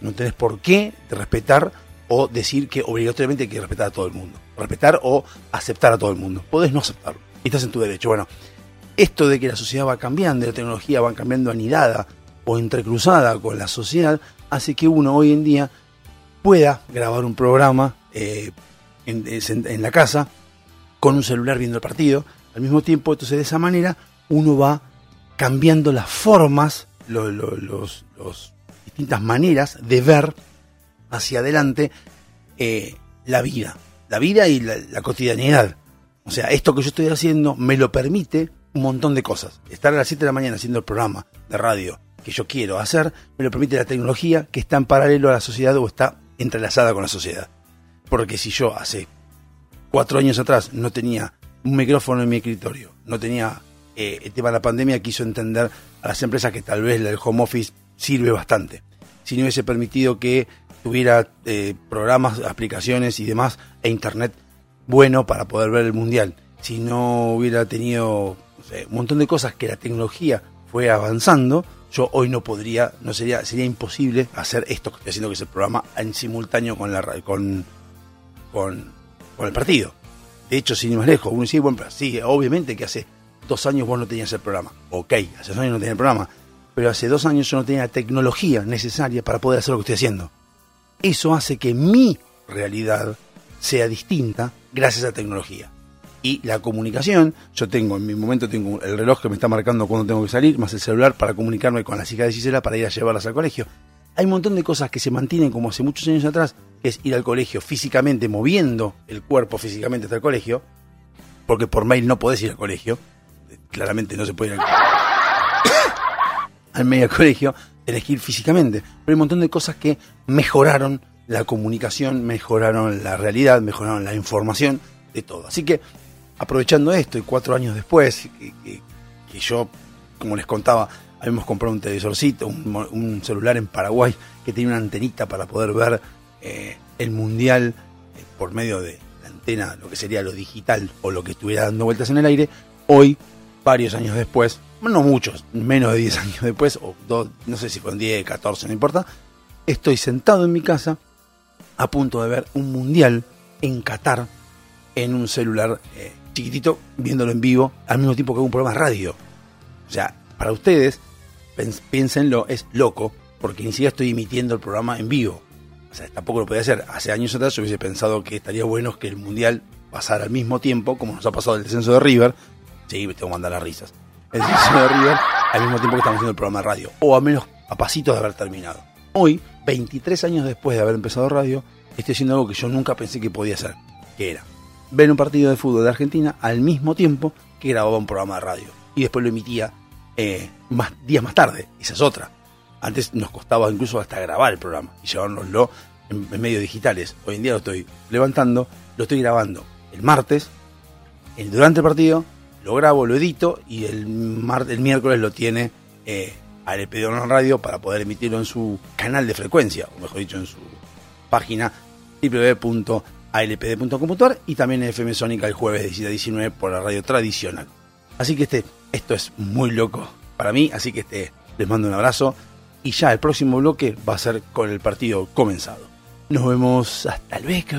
No tenés por qué respetar o decir que obligatoriamente hay que respetar a todo el mundo. Respetar o aceptar a todo el mundo. Podés no aceptarlo. Estás en tu derecho. Bueno, esto de que la sociedad va cambiando, la tecnología va cambiando anidada o entrecruzada con la sociedad, hace que uno hoy en día pueda grabar un programa eh, en, la casa con un celular viendo el partido. Al mismo tiempo, entonces de esa manera uno va cambiando las formas, lo, lo, los, los, distintas maneras de ver hacia adelante eh, la vida, la vida y la, la, cotidianidad. O sea, esto que yo estoy haciendo me lo permite un montón de cosas. Estar a las 7 de la mañana haciendo el programa de radio que yo quiero hacer, me lo permite la tecnología que está en paralelo a la sociedad o está entrelazada con la sociedad. Porque si yo hace cuatro años atrás no tenía un micrófono en mi escritorio, no tenía eh, el tema de la pandemia, quiso entender a las empresas que tal vez el home office sirve bastante. Si no hubiese permitido que tuviera eh, programas, aplicaciones y demás, e internet bueno para poder ver el mundial. Si no hubiera tenido un montón de cosas que la tecnología fue avanzando, yo hoy no podría, no sería, sería imposible hacer esto que estoy haciendo, que es el programa en simultáneo con la con, con, con el partido. De hecho, sin ir más lejos, uno dice, bueno, sí, obviamente que hace dos años vos no tenías el programa. Ok, hace dos años no tenía el programa. Pero hace dos años yo no tenía la tecnología necesaria para poder hacer lo que estoy haciendo. Eso hace que mi realidad sea distinta gracias a la tecnología. Y la comunicación, yo tengo, en mi momento tengo el reloj que me está marcando cuando tengo que salir, más el celular para comunicarme con las hijas de Gisela para ir a llevarlas al colegio. Hay un montón de cosas que se mantienen como hace muchos años atrás, que es ir al colegio físicamente, moviendo el cuerpo físicamente hasta el colegio, porque por mail no podés ir al colegio, claramente no se puede ir al, [coughs] al medio colegio, tenés que ir físicamente. Pero hay un montón de cosas que mejoraron la comunicación, mejoraron la realidad, mejoraron la información, de todo. Así que, aprovechando esto y cuatro años después, que, yo, como les contaba, habíamos comprado un televisorcito, un, un, celular en Paraguay que tenía una antenita para poder ver eh, el mundial eh, por medio de la antena, lo que sería lo digital o lo que estuviera dando vueltas en el aire. Hoy, varios años después, no muchos, menos de 10 [laughs] años después, o dos, no sé si fueron 10, 14, no importa, estoy sentado en mi casa a punto de ver un mundial en Qatar en un celular eh, chiquitito, viéndolo en vivo, al mismo tiempo que un programa de radio. O sea, para ustedes, piénsenlo, es loco, porque ni siquiera estoy emitiendo el programa en vivo. O sea, tampoco lo podía hacer. Hace años atrás yo hubiese pensado que estaría bueno que el mundial pasara al mismo tiempo, como nos ha pasado el descenso de River. Sí, me tengo que mandar las risas. El descenso de River al mismo tiempo que estamos haciendo el programa de radio. O al menos a pasitos de haber terminado. Hoy, 23 años después de haber empezado radio, estoy haciendo algo que yo nunca pensé que podía hacer. Que era ver un partido de fútbol de Argentina al mismo tiempo que grababa un programa de radio. Y después lo emitía eh, más, días más tarde. Esa es otra. Antes nos costaba incluso hasta grabar el programa y llevárnoslo en, en, medios digitales. Hoy en día lo estoy levantando, lo estoy grabando el martes, el, durante el partido, lo grabo, lo edito y el, el miércoles lo tiene eh, ALP de Radio para poder emitirlo en su canal de frecuencia, o mejor dicho, en su página www.alpd.com.ar y también FM Sónica el jueves de 17 a 19 por la radio tradicional. Así que este, esto es muy loco para mí, así que este, les mando un abrazo y ya el próximo bloque va a ser con el partido comenzado. Nos vemos hasta luego.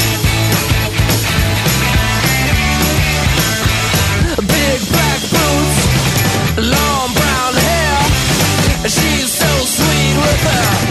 Long brown hair. She's so sweet with her.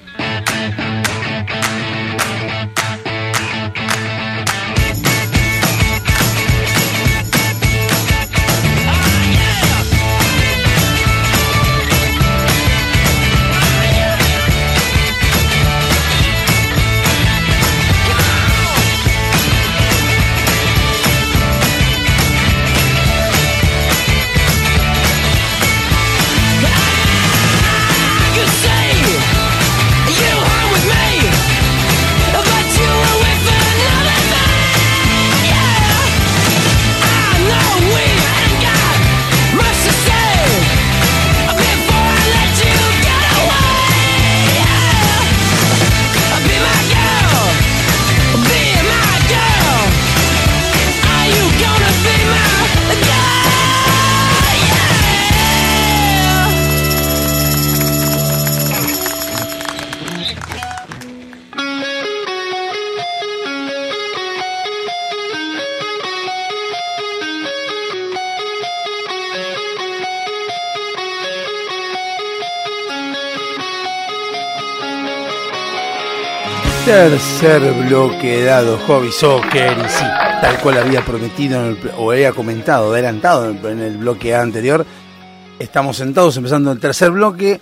Tercer bloque dado Hobby Soccer y sí, tal cual había prometido o había comentado, adelantado en el, bloque anterior. Estamos sentados empezando el tercer bloque.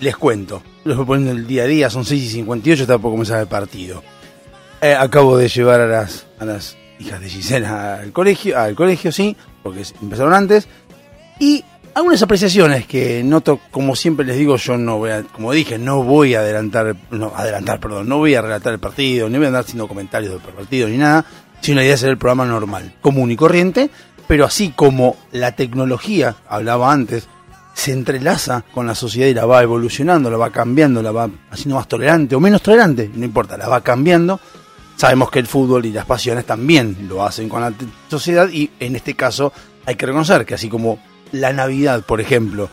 Les cuento, los voy poniendo el día a día, son 6 y 58, está por comenzar el partido. Eh, acabo de llevar a las, a las hijas de Gisela al colegio, al colegio, sí, porque empezaron antes. Y algunas apreciaciones que noto, como siempre les digo, yo no voy a, como dije, no voy a adelantar, no, adelantar, perdón, no voy a relatar el partido, ni voy a andar haciendo comentarios del partido ni nada, sino la idea es hacer el programa normal, común y corriente, pero así como la tecnología, hablaba antes, se entrelaza con la sociedad y la va evolucionando, la va cambiando, la va haciendo más tolerante o menos tolerante, no importa, la va cambiando. Sabemos que el fútbol y las pasiones también lo hacen con la sociedad y en este caso hay que reconocer que así como la Navidad, por ejemplo,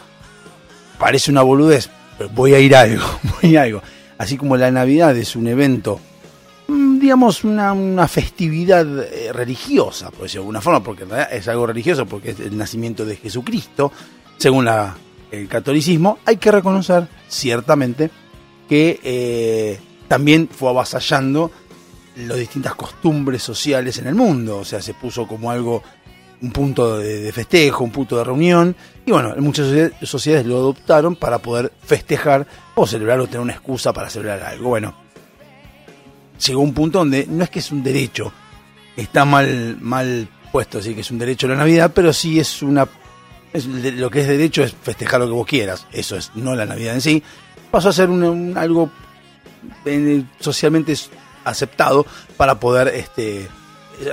parece una boludez, pero voy a ir a algo, [laughs] voy a algo. Así como la Navidad es un evento, mm, digamos, una, una festividad eh, religiosa, por decirlo de alguna forma, porque en realidad es algo religioso, porque es el nacimiento de Jesucristo, según la- el catolicismo, hay que reconocer ciertamente que eh, también fue avasallando las distintas costumbres sociales en el mundo, o sea, se puso como algo, un punto de, festejo, un punto de reunión, y bueno, muchas sociedades- lo adoptaron para poder festejar o celebrar o tener una excusa para celebrar algo. Bueno, llegó un punto donde no es que es un derecho, está mal, mal puesto, así que es un derecho la Navidad, pero sí es una lo que es derecho es festejar lo que vos quieras, eso es, no la Navidad en sí. Pasó a ser un, algo socialmente aceptado para poder este,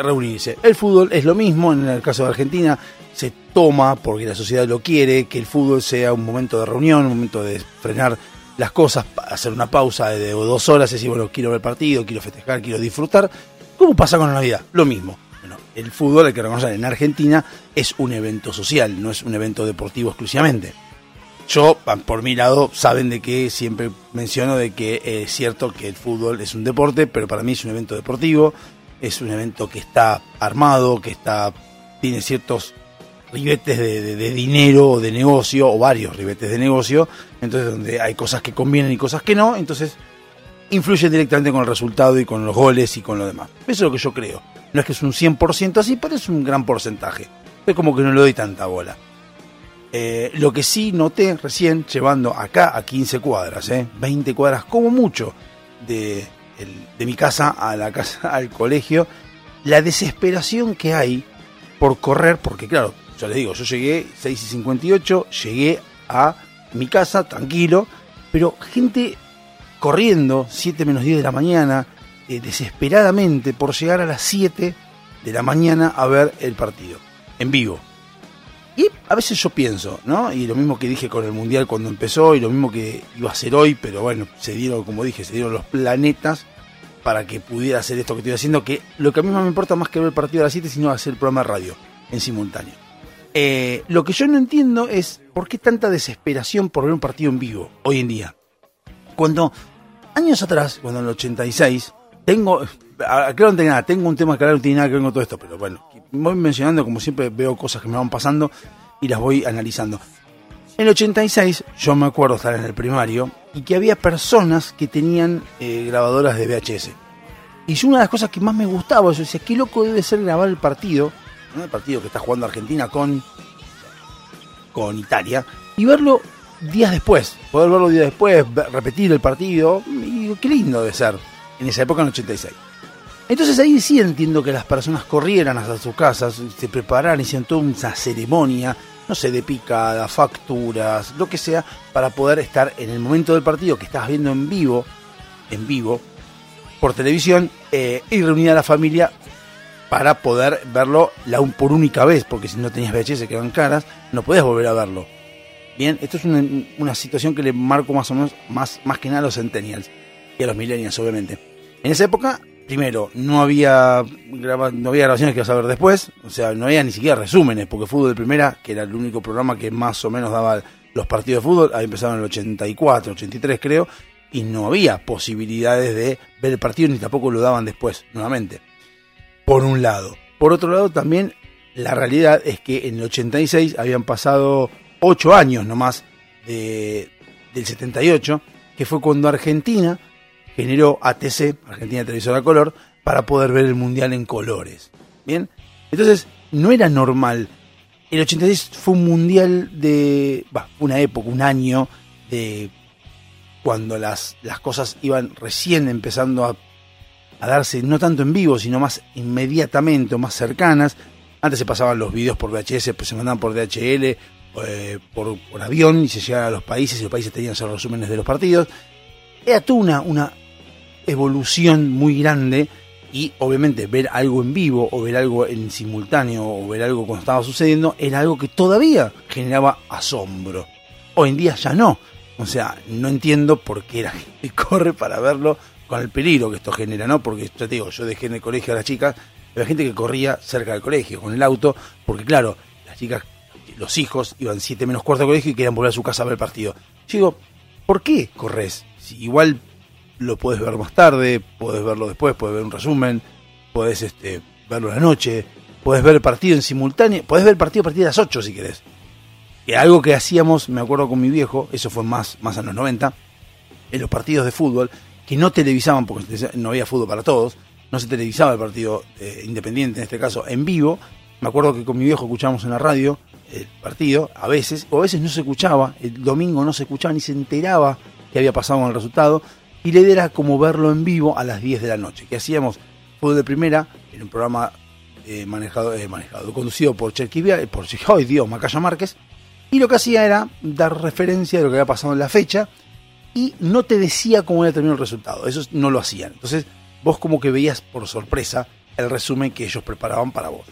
reunirse. El fútbol es lo mismo, en el caso de Argentina se toma porque la sociedad lo quiere, que el fútbol sea un momento de reunión, un momento de frenar las cosas, hacer una pausa de dos horas y decir, bueno, quiero ver partido, quiero festejar, quiero disfrutar. ¿Cómo pasa con la Navidad? Lo mismo. Bueno, el fútbol, hay que reconocer, en Argentina es un evento social, no es un evento deportivo exclusivamente. Yo, por mi lado, saben de que siempre menciono de que es cierto que el fútbol es un deporte, pero para mí es un evento deportivo, es un evento que está armado, que está tiene ciertos ribetes de, dinero o de negocio, o varios ribetes de negocio, entonces donde hay cosas que convienen y cosas que no, entonces influyen directamente con el resultado y con los goles y con lo demás. Eso es lo que yo creo. No es que es un 100% así, pero es un gran porcentaje. Es como que no le doy tanta bola. Eh, lo que sí noté recién, llevando acá a 15 cuadras, eh, 20 cuadras como mucho, de, el- de mi casa a la casa [laughs] al colegio, la desesperación que hay por correr, porque claro, ya les digo, yo llegué 6 y 58, llegué a mi casa tranquilo, pero gente corriendo 7 menos 10 de la mañana, eh, desesperadamente por llegar a las 7 de la mañana a ver el partido, en vivo. Y a veces yo pienso, ¿no? Y lo mismo que dije con el Mundial cuando empezó, y lo mismo que iba a ser hoy, pero bueno, se dieron, como dije, se dieron los planetas para que pudiera hacer esto que estoy haciendo, que lo que a mí más me importa más que ver el partido a las 7, sino hacer el programa de radio en simultáneo. Eh, lo que yo no entiendo es por qué tanta desesperación por ver un partido en vivo hoy en día. Cuando años atrás, cuando en el 86, tengo, acá no tengo nada, tengo un tema que no tiene nada que ver con todo esto, pero bueno, voy mencionando como siempre veo cosas que me van pasando y las voy analizando. En el 86 yo me acuerdo estar en el primario y que había personas que tenían eh, grabadoras de VHS. Y una de las cosas que más me gustaba, yo decía, qué loco debe ser grabar el partido, ¿no? el partido que está jugando Argentina con, con Italia, y verlo días después, poder verlo días después, repetir el partido, y digo, qué lindo debe ser, en esa época en el 86. Entonces ahí sí entiendo que las personas corrieran hasta sus casas, se prepararan, hicieran toda una ceremonia, no sé, de picada, facturas, lo que sea, para poder estar en el momento del partido que estabas viendo en vivo, en vivo, por televisión, eh, y reunir a la familia para poder verlo la por única vez, porque si no tenías VHS que eran caras, no podías volver a verlo. Bien, esto es una, una situación que le marco más o menos, más, más que nada a los centennials y a los millennials, obviamente. En esa época, primero, no había, graba- no había grabaciones que vas a ver después, o sea, no había ni siquiera resúmenes, porque Fútbol de Primera, que era el único programa que más o menos daba los partidos de fútbol, había empezado en el 84, 83 creo, y no había posibilidades de ver el partido, ni tampoco lo daban después, nuevamente. Por un lado. Por otro lado, también la realidad es que en el 86 habían pasado 8 años nomás de, del 78, que fue cuando Argentina generó ATC, Argentina Televisora Color, para poder ver el Mundial en colores. Bien, entonces no era normal. El 86 fue un Mundial de. Va, una época, un año de. Cuando las, las cosas iban recién empezando a, darse, no tanto en vivo, sino más inmediatamente o más cercanas. Antes se pasaban los videos por VHS, pues se mandaban por DHL, eh, por, por avión y se llegaban a los países y los países tenían esos resúmenes de los partidos. Era toda una, una evolución muy grande y obviamente ver algo en vivo o ver algo en simultáneo o ver algo cuando estaba sucediendo era algo que todavía generaba asombro. Hoy en día ya no. O sea, no entiendo por qué la gente [laughs] corre para verlo con el peligro que esto genera, ¿no? Porque te digo, yo dejé en el colegio a las chicas, había gente que corría cerca del colegio con el auto, porque claro, las chicas, los hijos iban siete menos cuarto al colegio y querían volver a su casa a ver el partido. Yo digo, ¿por qué corres? Si igual lo puedes ver más tarde, puedes verlo después, puedes ver un resumen, puedes este, verlo en la noche, puedes ver el partido en simultáneo, puedes ver el partido a partir de las 8 si querés. Que algo que hacíamos, me acuerdo con mi viejo, eso fue más, más en los 90, en los partidos de fútbol, que no televisaban, porque no había fútbol para todos, no se televisaba el partido eh, independiente, en este caso, en vivo. Me acuerdo que con mi viejo escuchábamos en la radio el partido, a veces, o a veces no se escuchaba, el domingo no se escuchaba ni se enteraba que había pasado con el resultado, y la idea era como verlo en vivo a las 10 de la noche, que hacíamos fútbol de primera, en un programa eh, manejado, eh, manejado, conducido por Cherquivia, por ¡ay Dios! Macaya Márquez, y lo que hacía era dar referencia de lo que había pasado en la fecha y no te decía cómo había terminado el resultado. Eso no lo hacían. Entonces, vos como que veías por sorpresa el resumen que ellos preparaban para vos.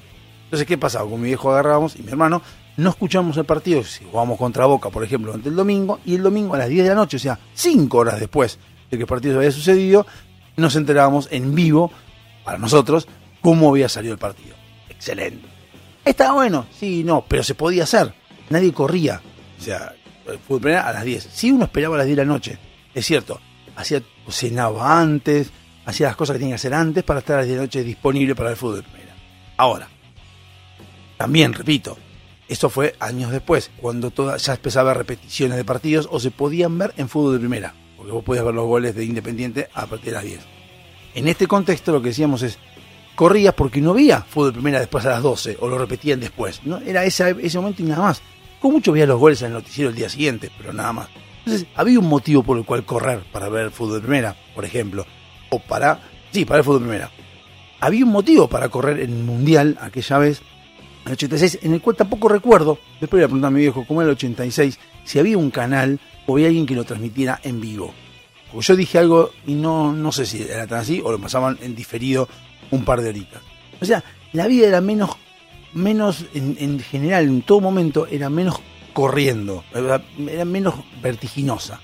Entonces, ¿qué pasaba? Con mi viejo agarrábamos y mi hermano, no escuchamos el partido, si jugábamos contra Boca, por ejemplo, ante el domingo, y el domingo a las 10 de la noche, o sea, 5 horas después de que el partido había sucedido, nos enterábamos en vivo, para nosotros, cómo había salido el partido. Excelente. Estaba bueno, sí, no, pero se podía hacer. Nadie corría. O sea, de primera a las 10. Sí, uno esperaba a las 10 de la noche. Es cierto, hacía, cenaba antes, hacía las cosas que tenía que hacer antes para estar a las 10 de la noche disponible para el fútbol de primera. Ahora, también, repito, eso fue años después, cuando toda, ya empezaba repeticiones de partidos o se podían ver en fútbol de primera, porque vos podías ver los goles de Independiente a partir de las 10. En este contexto lo que decíamos es, corrías porque no había fútbol primera después a las 12 o lo repetían después. ¿no? Era ese, ese momento y nada más. Con mucho veía los goles en el noticiero el día siguiente, pero nada más. Entonces, había un motivo por el cual correr para ver el fútbol primera, por ejemplo. O para. Sí, para el fútbol primera. Había un motivo para correr en el Mundial aquella vez, en el 86, en el cual tampoco recuerdo. Después le pregunté a mi viejo cómo era el 86, si había un canal o había alguien que lo transmitiera en vivo. Porque yo dije algo y no, no sé si era tan así o lo pasaban en diferido un par de horitas. O sea, la vida era menos, menos en, en general, en todo momento, era menos corriendo, era menos vertiginosa.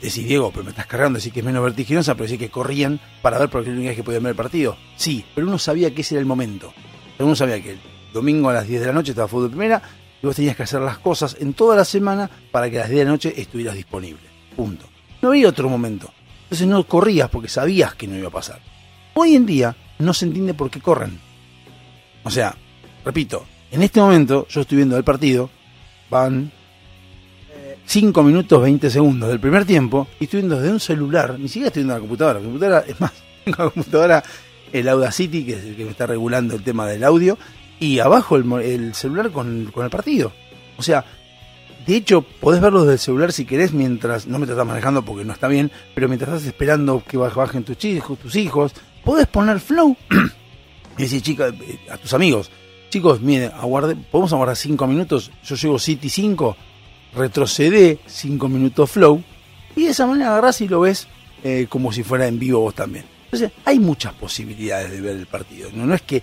Decís, Diego, pero me estás cargando, decir que es menos vertiginosa, pero decir que corrían para ver por qué única que podían ver el partido. Sí, pero uno sabía que ese era el momento. Uno sabía que el domingo a las 10 de la noche estaba fútbol primera y vos tenías que hacer las cosas en toda la semana para que a las 10 de la noche estuvieras disponible. Punto. No había otro momento. Entonces no corrías porque sabías que no iba a pasar. Hoy en día no se entiende por qué corren. O sea, repito, en este momento yo estoy viendo el partido, van 5 minutos 20 segundos del primer tiempo y estoy viendo desde un celular, ni siquiera estoy viendo la computadora, la computadora es más, [laughs] tengo la computadora, el Audacity, que es el que me está regulando el tema del audio, y abajo el, el celular con, el partido. O sea, de hecho, podés verlo desde el celular si querés mientras, no me estás manejando porque no está bien, pero mientras estás esperando que baj- bajen tus hijos, tus hijos, podés poner flow [clears throat] y decir, chicas, eh, a tus amigos, chicos, miren, aguarde, podemos aguardar 5 minutos, yo llego City 5, retrocedé 5 minutos flow, y de esa manera agarrás y lo ves eh, como si fuera en vivo vos también. Entonces, hay muchas posibilidades de ver el partido, no, no es que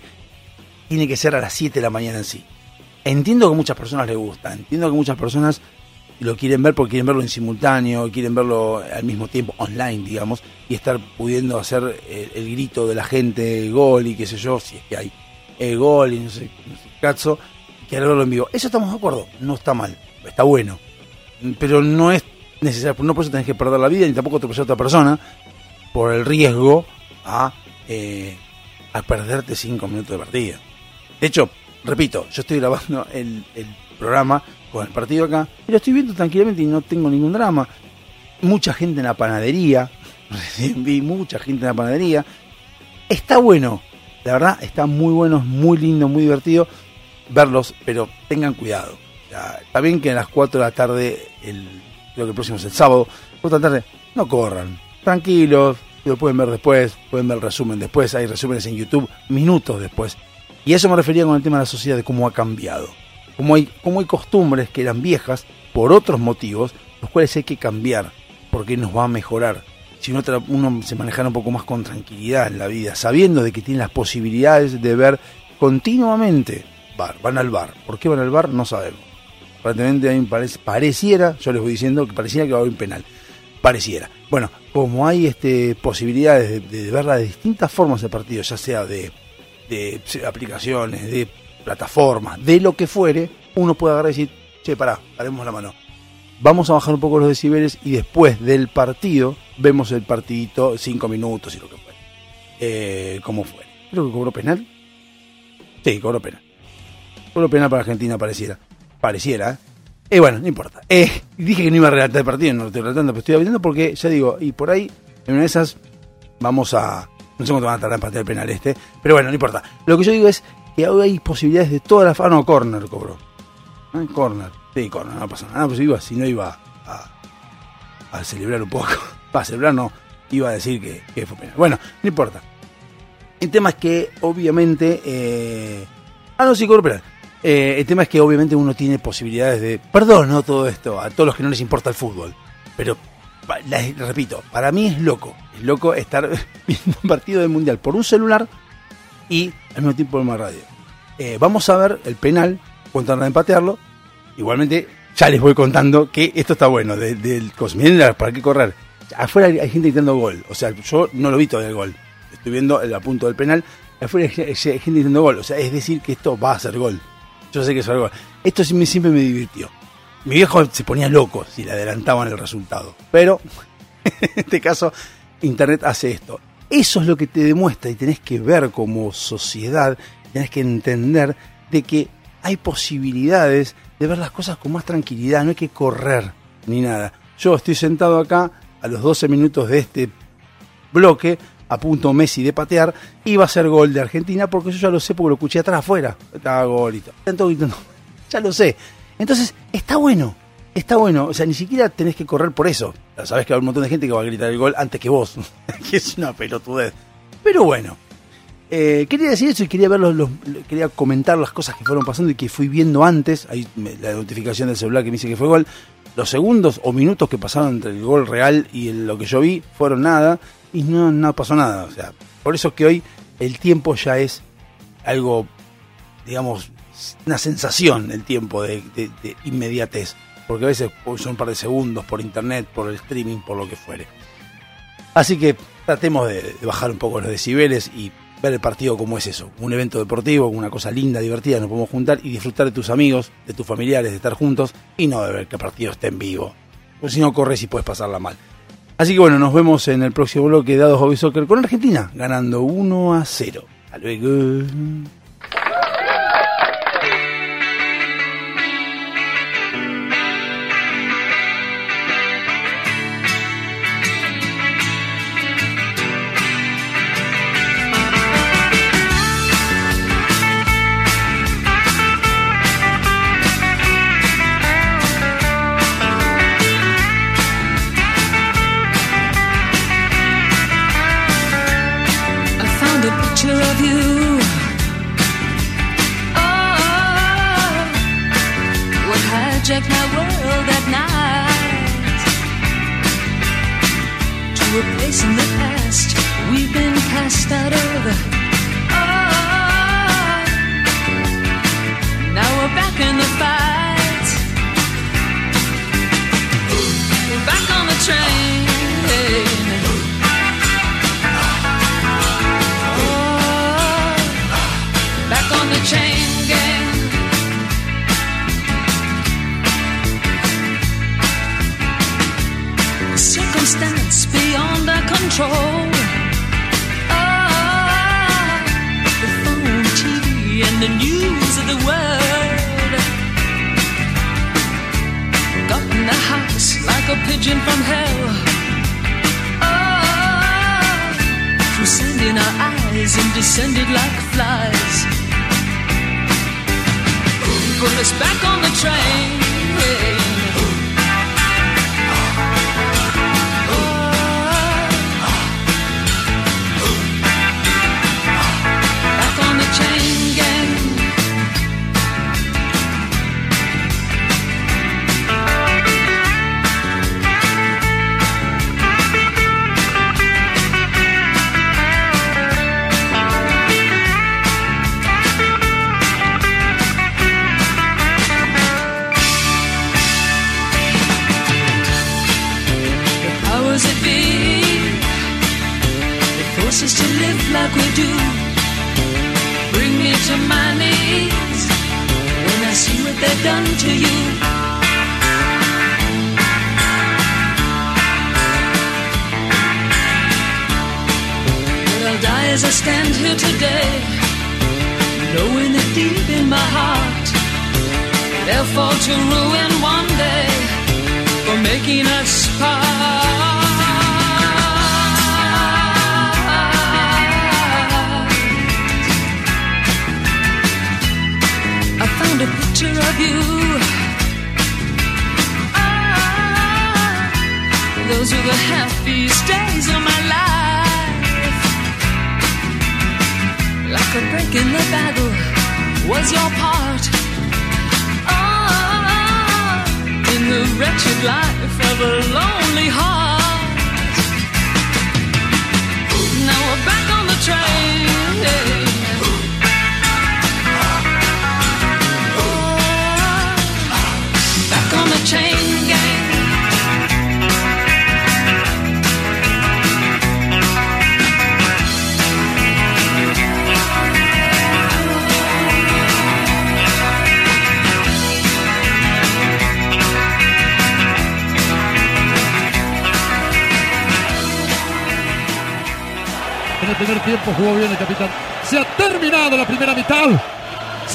tiene que ser a las 7 de la mañana en sí. Entiendo que muchas personas les gusta, entiendo que muchas personas lo quieren ver porque quieren verlo en simultáneo, quieren verlo al mismo tiempo online, digamos, y estar pudiendo hacer el, el grito de la gente, gol y qué sé yo, si es que hay eh, gol y no sé, no sé cazo, quieren verlo en vivo. Eso estamos de acuerdo, no está mal, está bueno, pero no es necesario, no por eso tenés que perder la vida ni tampoco te a otra persona por el riesgo a, eh, a perderte cinco minutos de partida. De hecho, repito, yo estoy grabando el, el programa con el partido acá y lo estoy viendo tranquilamente y no tengo ningún drama. Mucha gente en la panadería, [laughs] recién vi mucha gente en la panadería. Está bueno, la verdad, está muy bueno, es muy lindo, muy divertido verlos, pero tengan cuidado. Está bien que a las 4 de la tarde, el, creo que el próximo es el sábado, 4 de la tarde, no corran, tranquilos, lo pueden ver después, pueden ver el resumen después, hay resúmenes en YouTube minutos después. Y a eso me refería con el tema de la sociedad, de cómo ha cambiado. Cómo hay, cómo hay costumbres que eran viejas por otros motivos, los cuales hay que cambiar, porque nos va a mejorar. Si uno, uno se manejara un poco más con tranquilidad en la vida, sabiendo de que tiene las posibilidades de ver continuamente bar, van al bar. ¿Por qué van al bar? No sabemos. Aparentemente a mí parece, pareciera, yo les voy diciendo que pareciera que va a haber un penal. Pareciera. Bueno, como hay este, posibilidades de, de verla de distintas formas de partido, ya sea de, de aplicaciones, de plataformas, de lo que fuere, uno puede agarrar y decir, che, pará, paremos la mano. Vamos a bajar un poco los decibeles y después del partido vemos el partidito, cinco minutos y lo que fuere. Eh, como fuere. Creo que cobró penal. Sí, cobró penal. Cobró penal para Argentina, pareciera. Pareciera, ¿eh? Eh, bueno, no importa. Eh, dije que no iba a relatar el partido, no lo estoy relatando, pero estoy hablando porque, ya digo, y por ahí, en una de esas, vamos a... No sé cuánto van a tardar en patear el penal este, pero bueno, no importa. Lo que yo digo es que hoy hay posibilidades de todas las... Ah, no, corner cobró. Ah, corner. Sí, corner, no pasa nada. Pues si no iba a, celebrar un poco. [laughs] Para celebrar no, iba a decir que, que fue penal. Bueno, no importa. El tema es que, obviamente... Eh... Ah, no, sí, cobró penal. Eh, el tema es que obviamente uno tiene posibilidades de... Perdón, no todo esto, a todos los que no les importa el fútbol. Pero repito, para mí es loco. Es loco estar [laughs] viendo un partido del Mundial por un celular y al mismo tiempo por una radio. Eh, vamos a ver el penal, cuando de empatearlo. Igualmente, ya les voy contando que esto está bueno. de- Del la- para qué correr. Afuera hay gente gritando gol. O sea, yo no lo vi todavía el gol. Estoy viendo el apunto del penal. Afuera hay hay gente gritando gol. O sea, es decir que esto va a ser gol. Yo sé que es algo. Esto sí me- siempre me divirtió. Mi viejo se ponía loco si le adelantaban el resultado. Pero [laughs] en este caso, Internet hace esto. Eso es lo que te demuestra y tenés que ver como sociedad, tenés que entender de que hay posibilidades de ver las cosas con más tranquilidad, no hay que correr ni nada. Yo estoy sentado acá a los 12 minutos de este bloque, a punto Messi de patear, y va a ser gol de Argentina porque yo ya lo sé porque lo escuché atrás afuera. Estaba. Están todos gritando. [laughs] Ya lo sé. Entonces, está bueno. Está bueno. O sea, ni siquiera tenés que correr por eso. Sabés que hay un montón de gente que va a gritar el gol antes que vos. [laughs] que es una pelotudez. Pero bueno. Eh, quería decir eso y quería ver los, quería comentar las cosas que fueron pasando y que fui viendo antes. Ahí la notificación del celular que me dice que fue gol. Los segundos o minutos que pasaron entre el gol real y lo que yo vi fueron nada. Y no, no pasó nada. O sea, por eso que hoy el tiempo ya es algo, digamos, una sensación el tiempo de, de- inmediatez. Porque a veces son un par de segundos por internet, por el streaming, por lo que fuere. Así que tratemos de, de bajar un poco los decibeles y ver el partido como es eso, un evento deportivo, una cosa linda, divertida, nos podemos juntar y disfrutar de tus amigos, de tus familiares, de estar juntos y no de ver que el partido esté en vivo. Porque si no corres y puedes pasarla mal. Así que bueno, nos vemos en el próximo bloque de Dados Hobby Soccer con Argentina, ganando 1 a 0. Hasta luego. In the past we've been cast out of. Oh, now we're back in the fight. We're back on the train.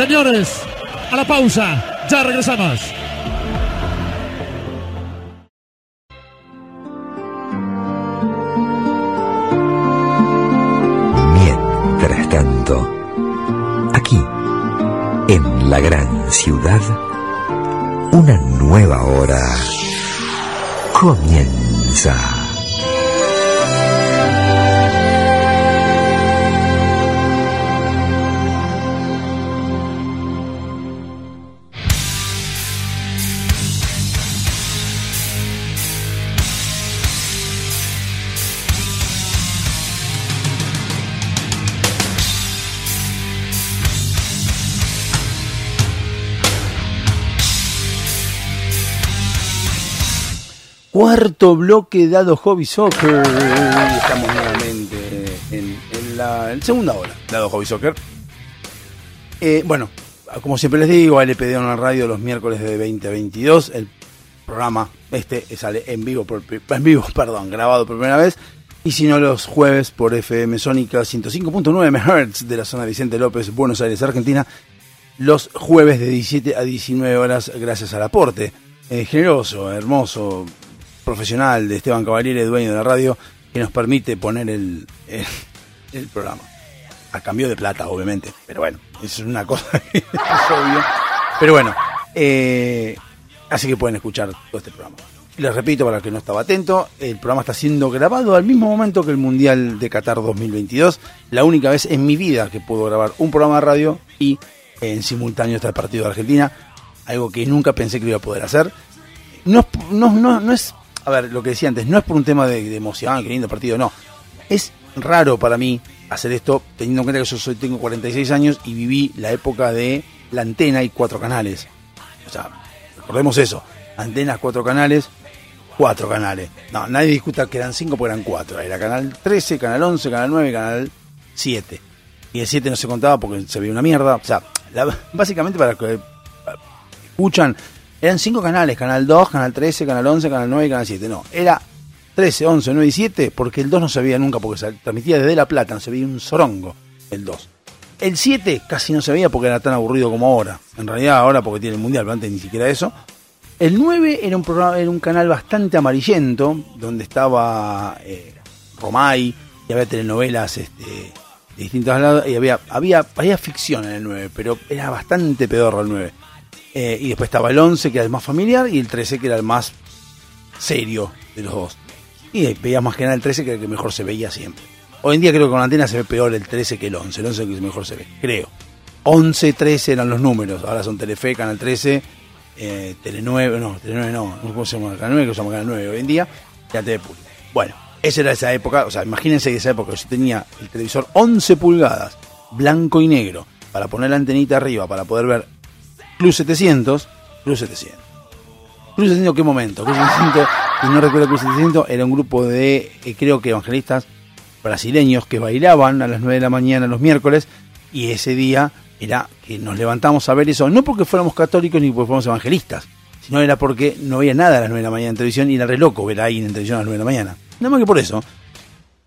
Señores, a la pausa. Ya regresamos. Mientras tanto, aquí, en la gran ciudad, una nueva hora comienza. Cuarto bloque dado Hobby Soccer. Estamos nuevamente en, la segunda hora, dado Hobby Soccer. Eh, bueno, como siempre les digo, LPD en la radio los miércoles de 20 a 22. El programa este sale en vivo, en vivo, [laughs] perdón, grabado por primera vez. Y si no, los jueves por FM Sónica 105.9 MHz de la zona Vicente López, Buenos Aires, Argentina. Los jueves de 17 a 19 horas, gracias al aporte eh, generoso, hermoso, profesional de Esteban Cavaliere, dueño de la radio, que nos permite poner el, el, programa. A cambio de plata, obviamente. Pero bueno, eso es una cosa [laughs] que es obvio. Pero bueno, eh, así que pueden escuchar todo este programa. Les repito, para el que no estaba atento, el programa está siendo grabado al mismo momento que el Mundial de Qatar 2022. La única vez en mi vida que puedo grabar un programa de radio y en simultáneo está el partido de Argentina. Algo que nunca pensé que iba a poder hacer. No, no, no, no es a ver, lo que decía antes, no es por un tema de, de emoción, que lindo partido, no. Es raro para mí hacer esto, teniendo en cuenta que yo soy, tengo 46 años y viví la época de la antena y cuatro canales. O sea, recordemos eso. Antenas, cuatro canales, cuatro canales. No, nadie discuta que eran cinco porque eran cuatro. Era canal 13, canal 11, canal 9, canal 7. Y el 7 no se contaba porque se veía una mierda. O sea, [laughs] básicamente para que escuchan, eran cinco canales, canal 2, canal 13, canal 11, canal 9 y canal 7. No, era 13, 11, 9 y 7 porque el 2 no se veía nunca porque se transmitía desde La Plata, no se veía un sorongo el 2. El 7 casi no se veía porque era tan aburrido como ahora. En realidad ahora porque tiene el Mundial, pero antes ni siquiera eso. El 9 era un, programa, era un canal bastante amarillento, donde estaba eh, Romay, y había telenovelas este, de distintos lados, y había, había, había ficción en el 9, pero era bastante pedorro el 9. Eh, y después estaba el 11, que era el más familiar, y el 13, que era el más serio de los dos. Y veía más que nada el 13, que era el que mejor se veía siempre. Hoy en día creo que con la antena se ve peor el 13 que el 11, el 11 es el que mejor se ve, creo. 11, 13 eran los números, ahora son Telefe, Canal 13, eh, Tele 9, no, Tele 9 no, no cómo se llama Canal 9, que llama Canal 9 hoy en día, y la TV pública. Bueno, esa era esa época, o sea, imagínense que esa época yo tenía el televisor 11 pulgadas, blanco y negro, para poner la antenita arriba, para poder ver Plus 700, Plus 700. Plus 700, ¿qué momento? Plus 700, si no recuerdo Plus 700, era un grupo de, eh, creo que evangelistas brasileños que bailaban a las 9 de la mañana los miércoles y ese día era que nos levantamos a ver eso, no porque fuéramos católicos ni porque fuéramos evangelistas, sino era porque no había nada a las 9 de la mañana en televisión y era re loco ver ahí en televisión a las 9 de la mañana. Nada más que por eso.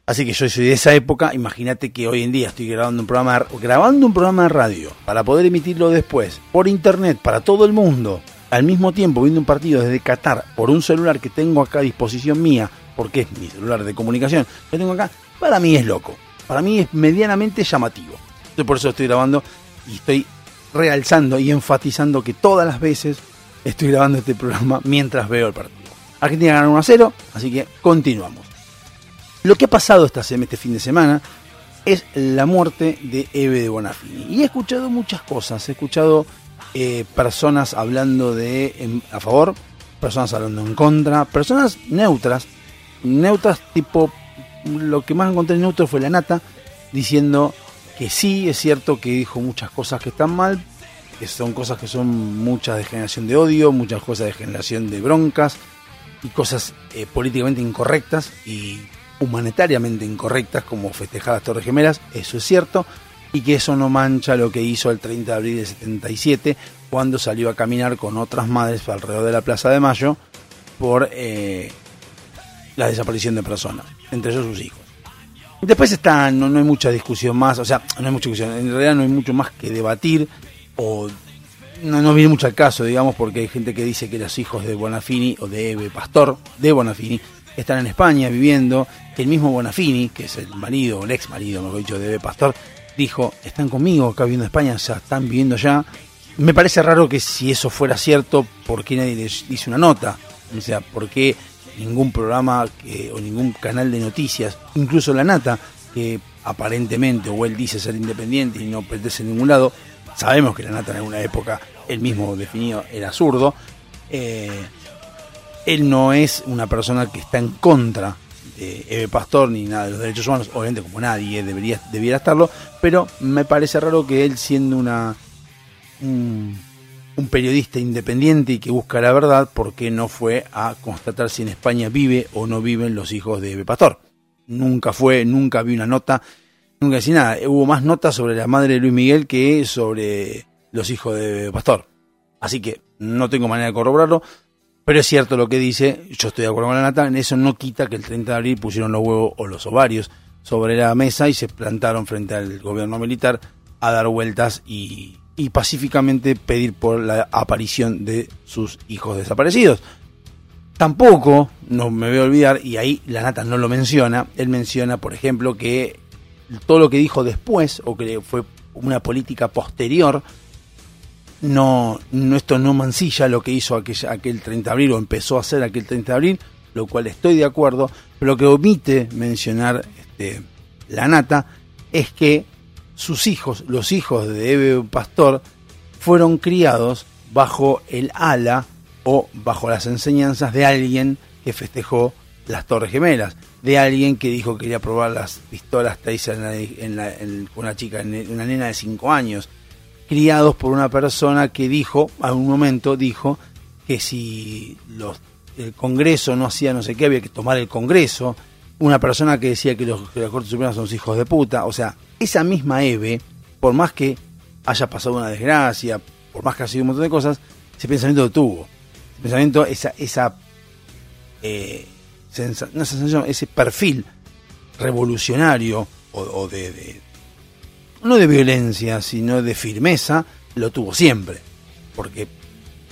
Así que yo soy de esa época, imagínate que hoy en día estoy grabando un programa grabando un programa de radio para poder emitirlo después por internet para todo el mundo, al mismo tiempo viendo un partido desde Qatar por un celular que tengo acá a disposición mía, porque es mi celular de comunicación, que tengo acá, para mí es loco, para mí es medianamente llamativo. Entonces por eso estoy grabando y estoy realzando y enfatizando que todas las veces estoy grabando este programa mientras veo el partido. Argentina ganó 1 a 0, así que continuamos. Lo que ha pasado esta, este fin de semana es la muerte de Eve de Bonafini. Y he escuchado muchas cosas. He escuchado eh, personas hablando de a favor, personas hablando en contra, personas neutras. Neutras tipo, lo que más encontré neutro fue la nata, diciendo que sí, es cierto que dijo muchas cosas que están mal, que son cosas que son muchas de generación de odio, muchas cosas de generación de broncas y cosas eh, políticamente incorrectas y humanitariamente incorrectas como festejar las Torres Gemelas, eso es cierto, y que eso no mancha lo que hizo el 30 de abril de 77 cuando salió a caminar con otras madres alrededor de la Plaza de Mayo por eh, la desaparición de personas, entre ellos sus hijos. Después está, no, no hay mucha discusión más, o sea, no hay mucha discusión, en realidad no hay mucho más que debatir, o no, no viene mucho al caso, digamos, porque hay gente que dice que los hijos de Bonafini o de Eve Pastor, de Bonafini, están en España viviendo, que el mismo Bonafini, que es el marido, el ex marido, mejor dicho, de Pastor, dijo, están conmigo acá viviendo en España, o sea, están viviendo ya. Me parece raro que si eso fuera cierto, ¿por qué nadie les dice una nota? O sea, ¿por qué ningún programa o ningún canal de noticias, incluso La Nata, que aparentemente, o él dice ser independiente y no pertenece a ningún lado, sabemos que La Nata en alguna época, él mismo definido, era zurdo, eh, él no es una persona que está en contra de Eve Pastor ni nada de los derechos humanos, obviamente como nadie debería, debiera estarlo, pero me parece raro que él siendo una un, periodista independiente y que busca la verdad, ¿por qué no fue a constatar si en España vive o no viven los hijos de Eve Pastor? Nunca fue, nunca vi una nota, nunca decía nada. Hubo más notas sobre la madre de Luis Miguel que sobre los hijos de Pastor. Así que no tengo manera de corroborarlo, pero es cierto lo que dice, yo estoy de acuerdo con la nata, en eso no quita que el 30 de abril pusieron los huevos o los ovarios sobre la mesa y se plantaron frente al gobierno militar a dar vueltas y, pacíficamente pedir por la aparición de sus hijos desaparecidos. Tampoco, no me voy a olvidar, y ahí la nata no lo menciona, él menciona, por ejemplo, que todo lo que dijo después, o que fue una política posterior, no, no esto no mancilla lo que hizo aquella, aquel 30 de abril o empezó a hacer aquel 30 de abril, lo cual estoy de acuerdo, pero lo que omite mencionar este, la nata es que sus hijos, los hijos de Eve Pastor, fueron criados bajo el ala o bajo las enseñanzas de alguien que festejó las Torres Gemelas, de alguien que dijo que quería probar las pistolas Taser en en la- con una chica, una nena de 5 años, criados por una persona que dijo, a un momento dijo, que si los, el Congreso no hacía no sé qué, había que tomar el Congreso, una persona que decía que, los, que la Corte Suprema son hijos de puta, o sea, esa misma Eve, por más que haya pasado una desgracia, por más que haya sido un montón de cosas, ese pensamiento lo tuvo. Ese pensamiento, esa, esa eh, sensación, ese perfil revolucionario o, o de, de- no de violencia, sino de firmeza, lo tuvo siempre. Porque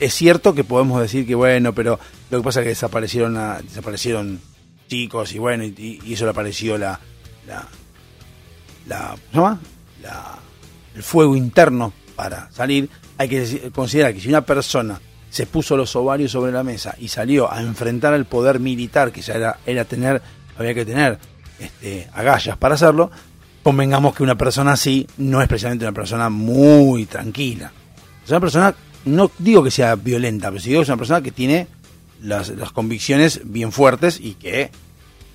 es cierto que podemos decir que bueno, pero lo que pasa es que desaparecieron a- desaparecieron chicos y bueno, y, eso le apareció la, la, la, ¿cómo se llama? La- el fuego interno para salir. Hay que considerar que si una persona se puso los ovarios sobre la mesa y salió a enfrentar al poder militar, que ya era, era tener, había que tener este, agallas para hacerlo, convengamos que una persona así no es precisamente una persona muy tranquila. Es una persona, no digo que sea violenta, pero sí digo que es una persona que tiene las, las convicciones bien fuertes y que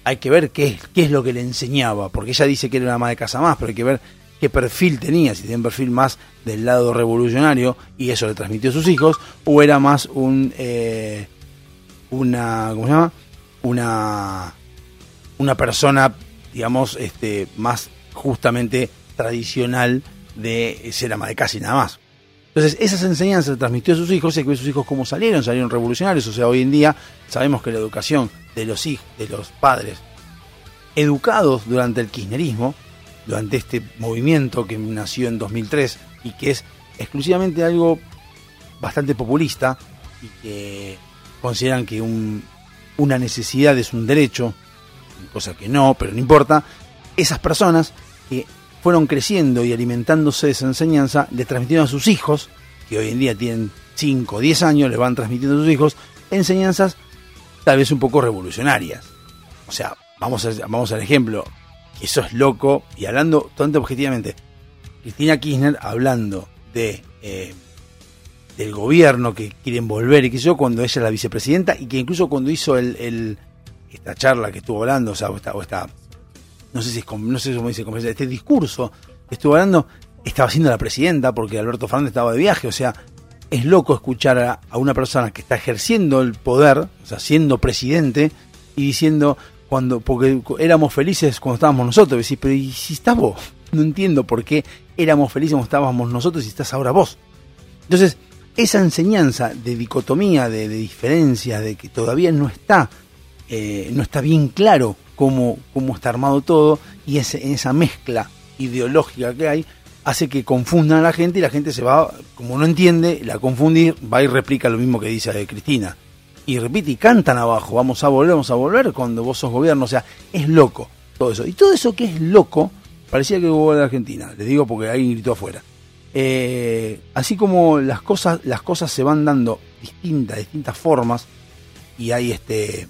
hay que ver qué, qué es lo que le enseñaba, porque ella dice que era una ama de casa más, pero hay que ver qué perfil tenía, si tenía un perfil más del lado revolucionario y eso le transmitió a sus hijos, o era más un eh, una ¿cómo se llama? una una persona digamos este más justamente tradicional de ser ama de casa nada más. Entonces, esas enseñanzas se transmitió a sus hijos, y que sus hijos cómo salieron, salieron revolucionarios, o sea, hoy en día sabemos que la educación de los hijos, de los padres educados durante el kirchnerismo, durante este movimiento que nació en 2003 y que es exclusivamente algo bastante populista y que consideran que un- una necesidad es un derecho, cosa que no, pero no importa, esas personas que fueron creciendo y alimentándose de esa enseñanza, le transmitieron a sus hijos, que hoy en día tienen 5 o 10 años, les van transmitiendo a sus hijos enseñanzas tal vez un poco revolucionarias. O sea, vamos, a, vamos al ejemplo, eso es loco, y hablando totalmente objetivamente, Cristina Kirchner hablando de eh, del gobierno que quieren volver y que yo cuando ella es la vicepresidenta y que incluso cuando hizo el, el- esta charla que estuvo hablando, o sea, o esta, o esta- no sé si es no sé cómo dice este discurso que estuvo hablando, estaba siendo la presidenta porque Alberto Fernández estaba de viaje, o sea, es loco escuchar a, una persona que está ejerciendo el poder, o sea, siendo presidente y diciendo cuando porque éramos felices cuando estábamos nosotros, decís, pero ¿y si estás vos? No entiendo por qué éramos felices cuando estábamos nosotros y estás ahora vos. Entonces, esa enseñanza de dicotomía, de, de diferencia, de que todavía no está eh, no está bien claro cómo, cómo está armado todo y esa mezcla ideológica que hay hace que confundan a la gente y la gente se va, como no entiende, la confundir, va y replica lo mismo que dice Cristina. Y repite y cantan abajo, vamos a volver, vamos a volver cuando vos sos gobierno. O sea, es loco todo eso. Y todo eso que es loco, parecía que hubo en Argentina. Les digo porque alguien gritó afuera. Eh, así como las cosas, las cosas se van dando distintas, distintas formas, y hay este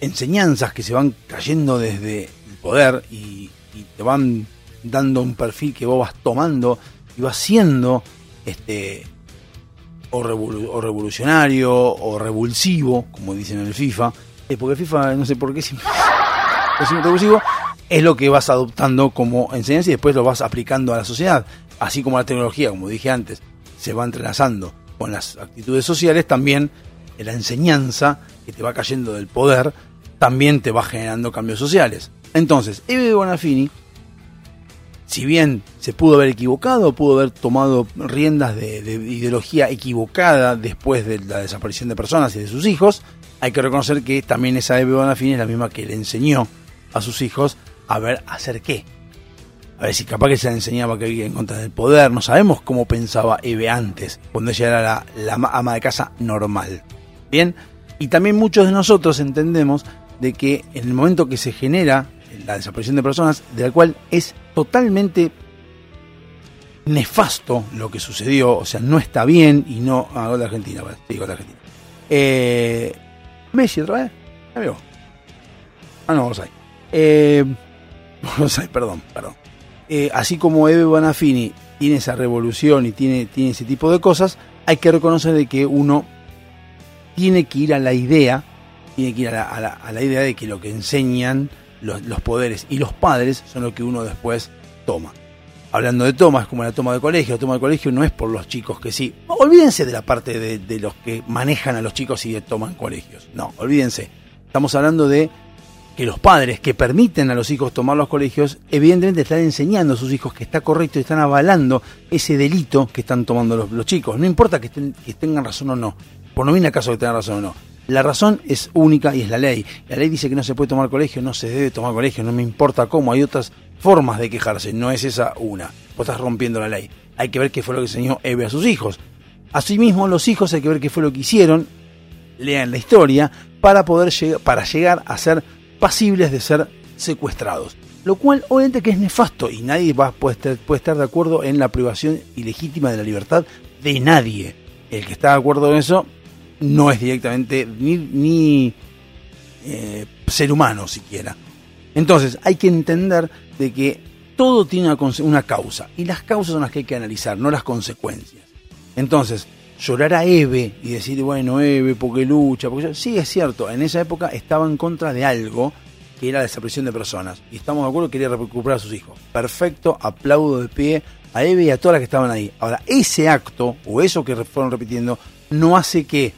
enseñanzas que se van cayendo desde el poder y, te van dando un perfil que vos vas tomando y vas siendo este o, revolu- o revolucionario o revulsivo, como dicen en el FIFA, eh, porque el FIFA no sé por qué [laughs] es siempre revulsivo, es lo que vas adoptando como enseñanza y después lo vas aplicando a la sociedad, así como la tecnología, como dije antes, se va entrelazando con las actitudes sociales, también la enseñanza que te va cayendo del poder, también te va generando cambios sociales. Entonces, Eve Bonafini si bien se pudo haber equivocado, pudo haber tomado riendas de, de ideología equivocada después de la desaparición de personas y de sus hijos, hay que reconocer que también esa Eve Bonafini es la misma que le enseñó a sus hijos a ver hacer qué. A ver si capaz que se le enseñaba que había en contra del poder, no sabemos cómo pensaba Eve antes, cuando ella era la, la ama de casa normal. Bien, y también muchos de nosotros entendemos de que en el momento que se genera la desaparición de personas, de la cual es totalmente nefasto lo que sucedió, o sea, no está bien y no. Ah, gol de Argentina, gol de Argentina. Eh, Messi otra vez, ya. Ah, no, Orsay. Eh, [laughs] Orsay, perdón, perdón. Eh, así como Eve Bonafini tiene esa revolución y tiene, tiene ese tipo de cosas, hay que reconocer de que uno tiene que ir a la idea, tiene que ir a la, a la- a la idea de que lo que enseñan los, poderes y los padres son lo que uno después toma. Hablando de tomas, como la toma de colegio, la toma de colegio no es por los chicos que sí. Olvídense de la parte de, los que manejan a los chicos y toman colegios. No, olvídense. Estamos hablando de que los padres que permiten a los hijos tomar los colegios, evidentemente están enseñando a sus hijos que está correcto y están avalando ese delito que están tomando los, los chicos. No importa que, estén- que tengan razón o no, por no viene acaso que tengan razón o no. La razón es única y es la ley. La ley dice que no se puede tomar colegio, no se debe tomar colegio, no me importa cómo. Hay otras formas de quejarse, no es esa una. Vos estás rompiendo la ley. Hay que ver qué fue lo que enseñó Eve a sus hijos. Asimismo, los hijos hay que ver qué fue lo que hicieron, lean la historia, para poder llegar, para llegar a ser pasibles de ser secuestrados. Lo cual obviamente que es nefasto y nadie va, puede, puede estar de acuerdo en la privación ilegítima de la libertad de nadie. El que está de acuerdo en eso no es directamente ni, eh, ser humano siquiera. Entonces hay que entender de que todo tiene una, causa y las causas son las que hay que analizar, no las consecuencias. Entonces, llorar a Eve y decir, bueno, Eve, porque lucha, porque sí es cierto, en esa época estaba en contra de algo que era la desaparición de personas y estamos de acuerdo que quería recuperar a sus hijos. Perfecto, aplaudo de pie a Eve y a todas las que estaban ahí. Ahora, ese acto o eso que fueron repitiendo no hace que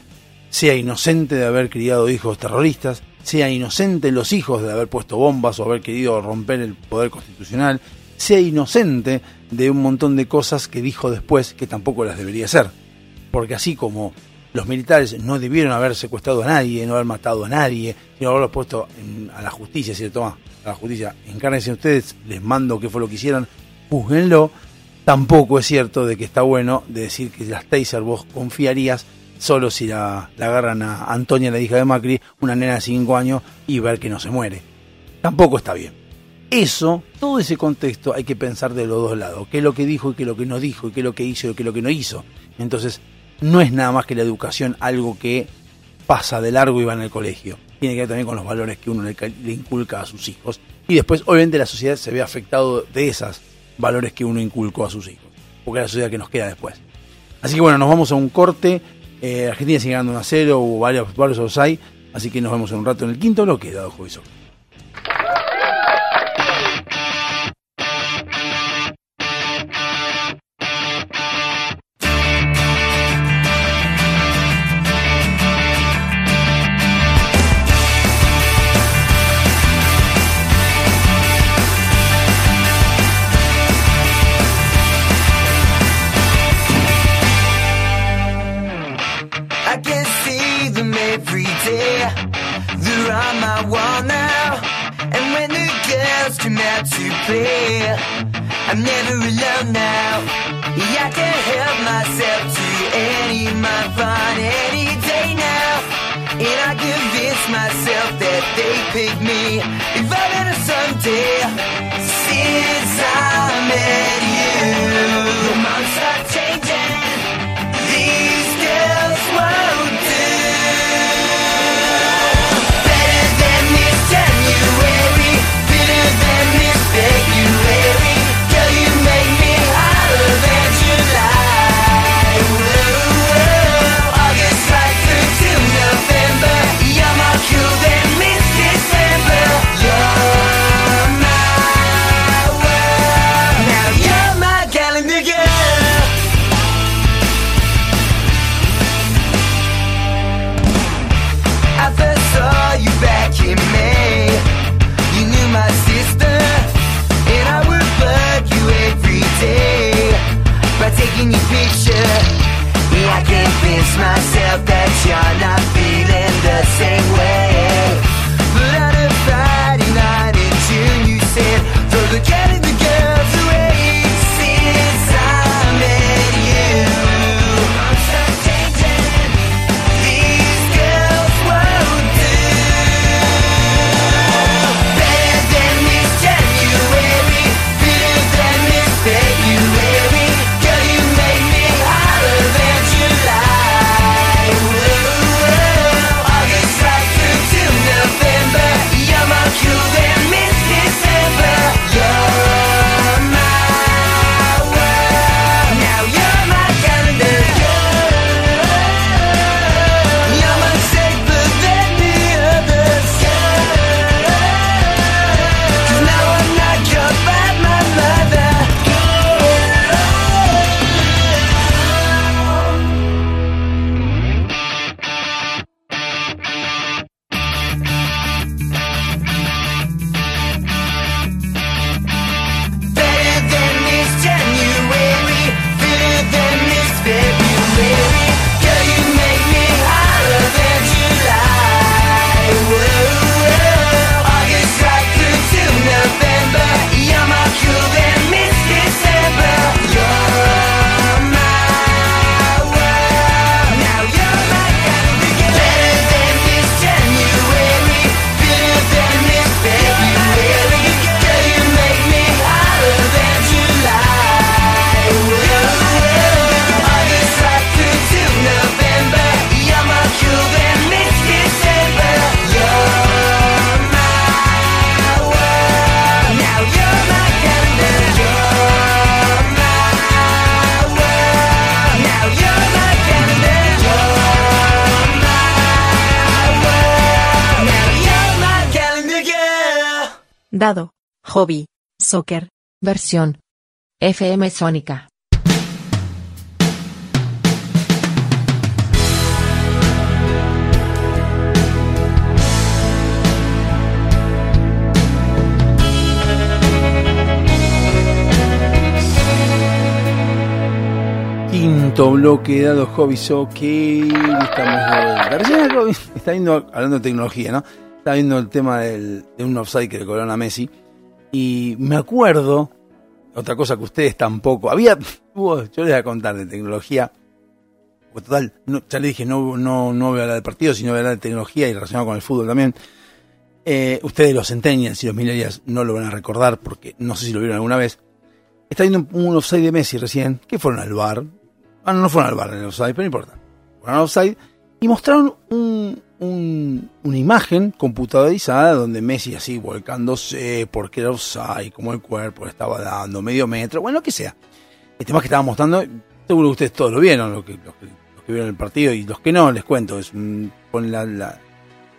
sea inocente de haber criado hijos terroristas, sea inocente los hijos de haber puesto bombas o haber querido romper el poder constitucional, sea inocente de un montón de cosas que dijo después que tampoco las debería hacer. Porque así como los militares no debieron haber secuestrado a nadie, no haber matado a nadie, sino haberlo puesto a la justicia, si a la justicia, encárguense ustedes, les mando qué fue lo que hicieron, juzguenlo. Tampoco es cierto de que está bueno de decir que las taser vos confiarías solo si la, agarran a Antonia, la hija de Macri, una nena de 5 años, y ver que no se muere. Tampoco está bien. Eso, todo ese contexto hay que pensar de los dos lados. ¿Qué es lo que dijo y qué es lo que no dijo? ¿Y qué es lo que hizo y qué es lo que no hizo? Entonces, no es nada más que la educación algo que pasa de largo y va en el colegio. Tiene que ver también con los valores que uno le, le inculca a sus hijos. Y después, obviamente, la sociedad se ve afectado de esos valores que uno inculcó a sus hijos. Porque es la sociedad que nos queda después. Así que bueno, nos vamos a un corte. Eh, Argentina sigue ganando 1 a 0, hubo varios, varios offside. Así que nos vemos en un rato en el quinto bloque, dado juicio. I I'm never alone now. I can help myself to any my fun any day now. And I convince myself that they pick me if in a someday. Since I met you, Hobby. Soccer. Versión. FM Sónica. Quinto bloque dado Hobby Soccer. Estamos de está viendo, hablando de tecnología, ¿no? Está viendo el tema del- de un offside que le Messi. Y me acuerdo, otra cosa que ustedes tampoco. Había, [laughs] yo les voy a contar de tecnología. Total, no- ya le dije, no, no, no voy a hablar del partido, sino voy a hablar de tecnología y relacionado con el fútbol también. Eh, ustedes los centennials y los millennials no lo van a recordar porque no sé si lo vieron alguna vez. Está viendo un, offside de Messi recién, que fueron al bar. Ah, no, no fueron al bar en el offside, pero no importa. Fueron al offside y mostraron un, un- una imagen computadorizada donde Messi así volcándose porque era offside, como el cuerpo estaba dando medio metro, bueno, lo que sea. El tema que estaba mostrando, seguro que ustedes todos lo vieron, lo que, los, que, los que vieron el partido y los que no, les cuento, es un- la,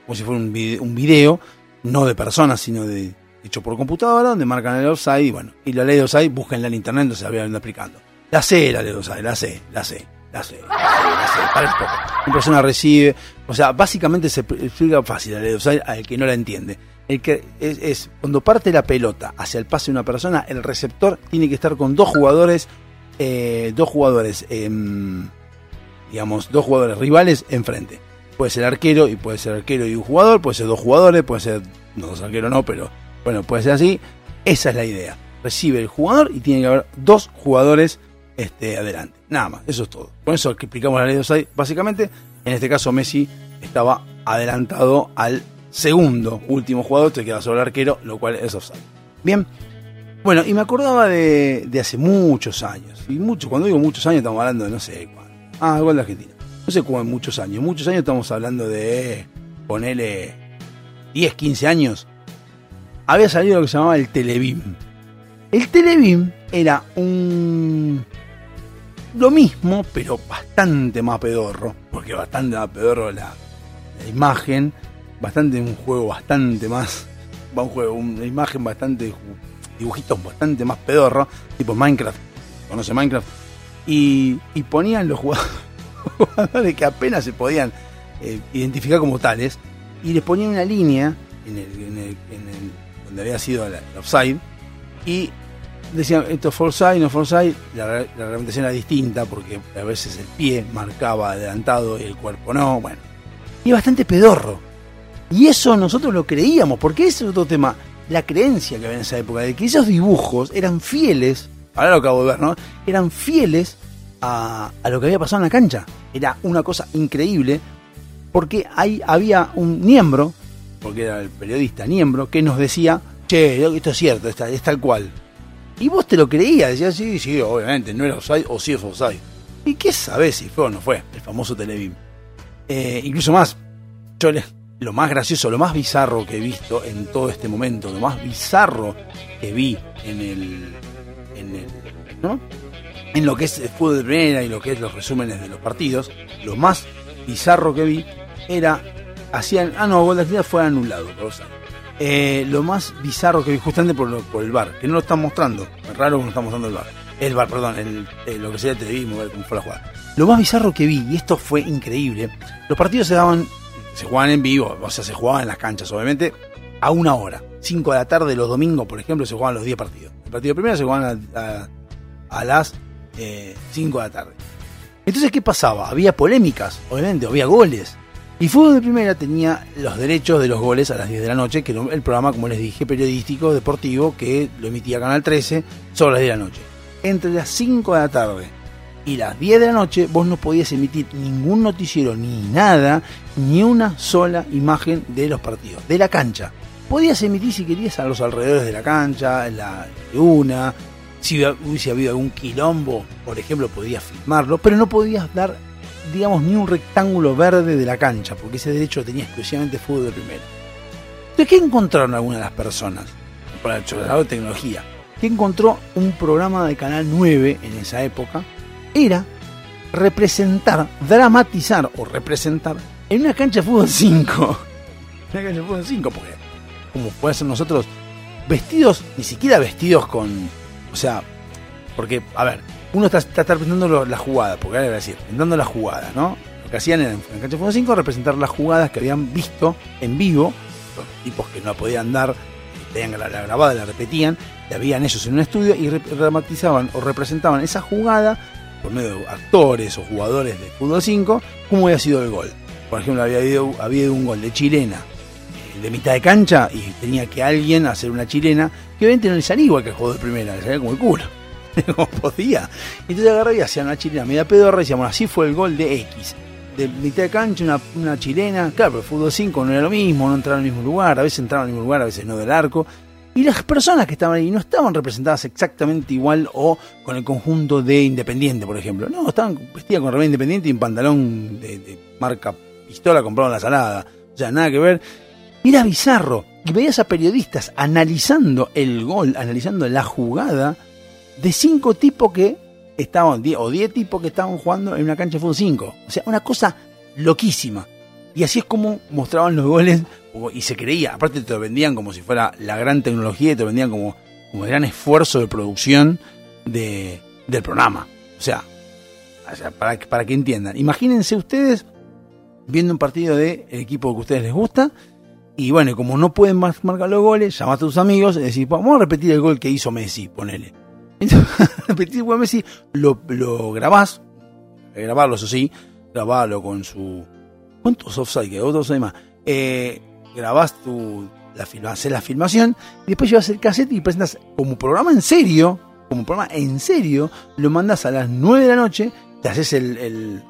como si fuera un video, un video, no de personas, sino de hecho por computadora, donde marcan el offside y bueno, y la ley de offside, búsquenla en internet, no se la voy a. La sé, la ley de offside, la sé, la sé, la sé, la sé, la sé, para un poco. Una persona recibe, o sea, básicamente se explica fácil de offside al que no la entiende. El que es, cuando parte la pelota hacia el pase de una persona, el receptor tiene que estar con dos jugadores, eh, dos jugadores, em, digamos, dos jugadores rivales enfrente. Puede ser arquero y puede ser arquero y un jugador, puede ser dos jugadores, puede ser no dos arqueros no, pero bueno, puede ser así. Esa es la idea. Recibe el jugador y tiene que haber dos jugadores este, adelante. Nada más, eso es todo. Con eso explicamos la ley de offside, básicamente, en este caso Messi estaba adelantado al segundo último jugador, te queda sobre el arquero, lo cual es offside. Bien, bueno, y me acordaba de, de hace muchos años, y mucho, cuando digo muchos años estamos hablando de no sé cuándo. Ah, igual de Argentina. No sé cuándo, muchos años. Muchos años estamos hablando de ponerle 10, 15 años. Había salido lo que se llamaba el Telebim. El Telebim era un lo mismo, pero bastante más pedorro, porque bastante más pedorro la, imagen, bastante un juego bastante más, [laughs] va un juego, una imagen bastante, dibujitos bastante más pedorro, tipo Minecraft, conoce Minecraft, y, y ponían los [laughs] jugadores, que apenas se podían eh, identificar como tales, y les ponían una línea en el, en el- en el- donde había sido la offside, y decían esto es Forsyth, no Forsyth, la, la reglamentación era distinta porque a veces el pie marcaba adelantado y el cuerpo no, bueno. Y bastante pedorro. Y eso nosotros lo creíamos, porque ese es otro tema, la creencia que había en esa época, de que esos dibujos eran fieles, ahora lo acabo de ver, ¿no? Eran fieles a, a lo que había pasado en la cancha. Era una cosa increíble, porque ahí había un miembro, porque era el periodista miembro, que nos decía, che, esto es cierto, es tal cual. Y vos te lo creías, decías, sí, sí, obviamente, no era offside o sí es offside. ¿Y qué sabés si fue o no fue? El famoso Televim. Eh, incluso más, yo lo más gracioso, lo más bizarro que he visto en todo este momento, lo más bizarro que vi en el. en el. ¿no? En lo que es el fútbol de primera y lo que es los resúmenes de los partidos, lo más bizarro que vi era. hacían. Ah, no, gol de fue anulado, por. Eh, lo más bizarro que vi justamente por, por el bar, que no lo están mostrando. Es raro que no están mostrando el bar. El bar, perdón, el, eh, lo que sería el televismo, cómo fue la jugada. Lo más bizarro que vi, y esto fue increíble, los partidos se daban, se jugaban en vivo, o sea, se jugaban en las canchas, obviamente, a una hora. 5 de la tarde los domingos, por ejemplo, se jugaban los 10 partidos. El partido de primera se jugaban a, las 5 de la tarde. Entonces, ¿qué pasaba? Había polémicas, obviamente, había goles. Y Fútbol de Primera tenía los derechos de los goles a las 10 de la noche, que era el programa, como les dije, periodístico, deportivo, que lo emitía Canal 13 sobre las 10 de la noche. Entre las 5 de la tarde y las 10 de la noche, vos no podías emitir ningún noticiero ni nada, ni una sola imagen de los partidos, de la cancha. Podías emitir si querías a los alrededores de la cancha, en la una, si hubiese habido algún quilombo, por ejemplo, podías filmarlo, pero no podías dar, digamos, ni un rectángulo verde de la cancha, porque ese derecho tenía exclusivamente fútbol de primera. Entonces, ¿qué encontraron algunas de las personas? Para el de tecnología. Que encontró un programa de Canal 9 en esa época, era representar, dramatizar o representar en una cancha de fútbol 5. En [laughs] una cancha de fútbol 5, porque como puede ser nosotros, vestidos, ni siquiera vestidos con. O sea, porque, a ver, uno está, está, está representando lo- la jugada, porque ahora voy a decir, representando la jugada, ¿no? Lo que hacían en, en la cancha fútbol 5 representar las jugadas que habían visto en vivo, los tipos que no podían dar, tenían la, la grabada, la repetían, la veían ellos en un estudio y dramatizaban o representaban esa jugada por medio de actores o jugadores de fútbol 5, cómo había sido el gol. Por ejemplo, había habido, había un gol de chilena eh, de mitad de cancha y tenía que alguien hacer una chilena que obviamente no le salía igual que el juego de primera, le salía como el culo. [laughs] como podía. Entonces agarraba y hacía una chilena media pedorra y decía, bueno, así fue el gol de X. De mitad de cancha, una, una chilena. Claro, pero el fútbol 5 no era lo mismo, no entraba al mismo lugar, a veces entraba al mismo lugar, a veces no del arco. Y las personas que estaban ahí no estaban representadas exactamente igual o con el conjunto de Independiente, por ejemplo. No, estaban vestidas con remera Independiente y un pantalón de, de marca pistola comprado en la salada. O sea, nada que ver. Era bizarro. Y veías a periodistas analizando el gol, analizando la jugada de cinco tipos que estaban, o diez tipos que estaban jugando en una cancha de fútbol 5. O sea, una cosa loquísima. Y así es como mostraban los goles y se creía. Aparte te lo vendían como si fuera la gran tecnología y te lo vendían como, como el gran esfuerzo de producción de, del programa. O sea, para, para que entiendan. Imagínense ustedes viendo un partido del equipo que a ustedes les gusta. Y bueno, como no pueden más marcar los goles, llamás a tus amigos y decís, vamos a repetir el gol que hizo Messi, ponele. Entonces, [laughs] de Messi, lo, lo grabás, eh, grabarlo eso sí, grabarlo con su... ¿Cuántos offside quedó? Otros hay más. Eh, grabás tu, la filma, haces la filmación, y después llevas el cassette y presentas como programa en serio, como programa en serio, lo mandas a las 9 de la noche, te haces el, el-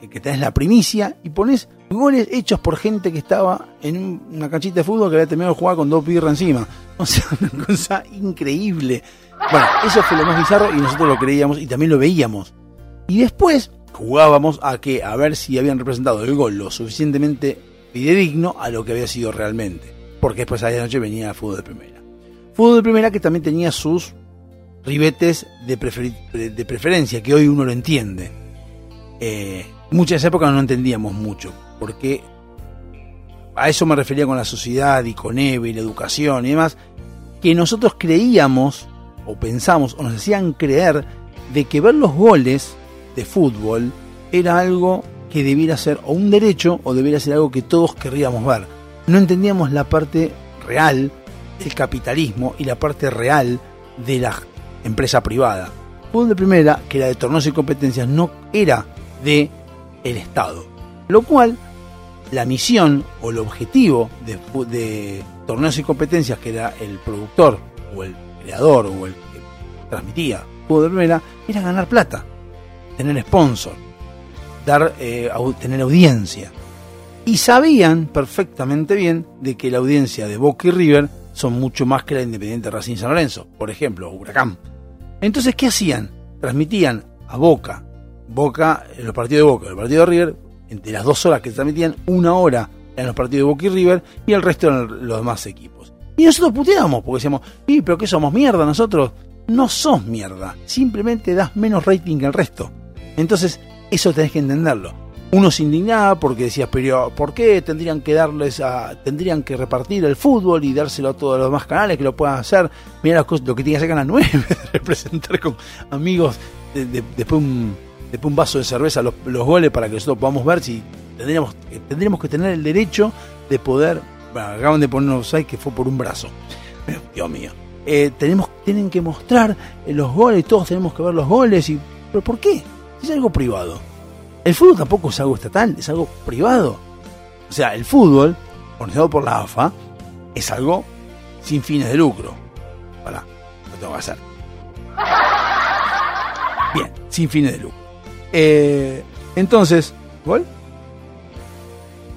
el que tenés la primicia y pones goles hechos por gente que estaba en un- una canchita de fútbol que había terminado de jugar con dos birras encima. [laughs] O sea, una cosa increíble. Bueno, eso fue lo más bizarro y nosotros lo creíamos y también lo veíamos. Y después jugábamos a que a ver si habían representado el gol lo suficientemente fidedigno a lo que había sido realmente. Porque después a la noche venía el fútbol de primera. Fútbol de primera que también tenía sus ribetes de, preferencia, que hoy uno lo entiende. Eh, muchas épocas no entendíamos mucho, porque a eso me refería con la sociedad y con Eve y la educación y demás, que nosotros creíamos o pensamos o nos hacían creer de que ver los goles de fútbol era algo que debiera ser o un derecho o debiera ser algo que todos querríamos ver. No entendíamos la parte real del capitalismo y la parte real de la empresa privada. Fútbol de primera, que era de torneos y competencias, no era de el Estado. Lo cual, la misión o el objetivo de, de torneos y competencias, que era el productor o el creador o el que transmitía fútbol de primera, era ganar plata, tener sponsor, dar, eh, tener audiencia. Y sabían perfectamente bien de que la audiencia de Boca y River son mucho más que la Independiente Racing San Lorenzo, por ejemplo, Huracán. Entonces, ¿qué hacían? Transmitían a Boca, Boca, en los partidos de Boca, y el partido de River, entre las dos horas que transmitían, una hora eran los partidos de Boca y River y el resto eran los demás equipos. Y nosotros puteábamos porque decíamos, ¿y pero qué somos mierda nosotros? No sos mierda, simplemente das menos rating que el resto. Entonces, eso tenés que entenderlo. Uno se indignaba porque decía, pero ¿por qué tendrían que darles a, tendrían que repartir el fútbol y dárselo a todos los demás canales que lo puedan hacer? Mira lo que tiene que hacer Canal 9, [laughs] representar con amigos de- de- después un vaso de cerveza los, los goles para que nosotros podamos ver si tendríamos, tendríamos que tener el derecho de poder, acaban de poner un offside que fue por un brazo. Dios mío. Eh, tenemos, tienen que mostrar eh, los goles, todos tenemos que ver los goles. Y, ¿Pero por qué? Es algo privado. El fútbol tampoco es algo estatal, es algo privado. O sea, el fútbol, organizado por la AFA, es algo sin fines de lucro. Pará, lo tengo que hacer. Bien, sin fines de lucro. Eh, entonces, ¿gol?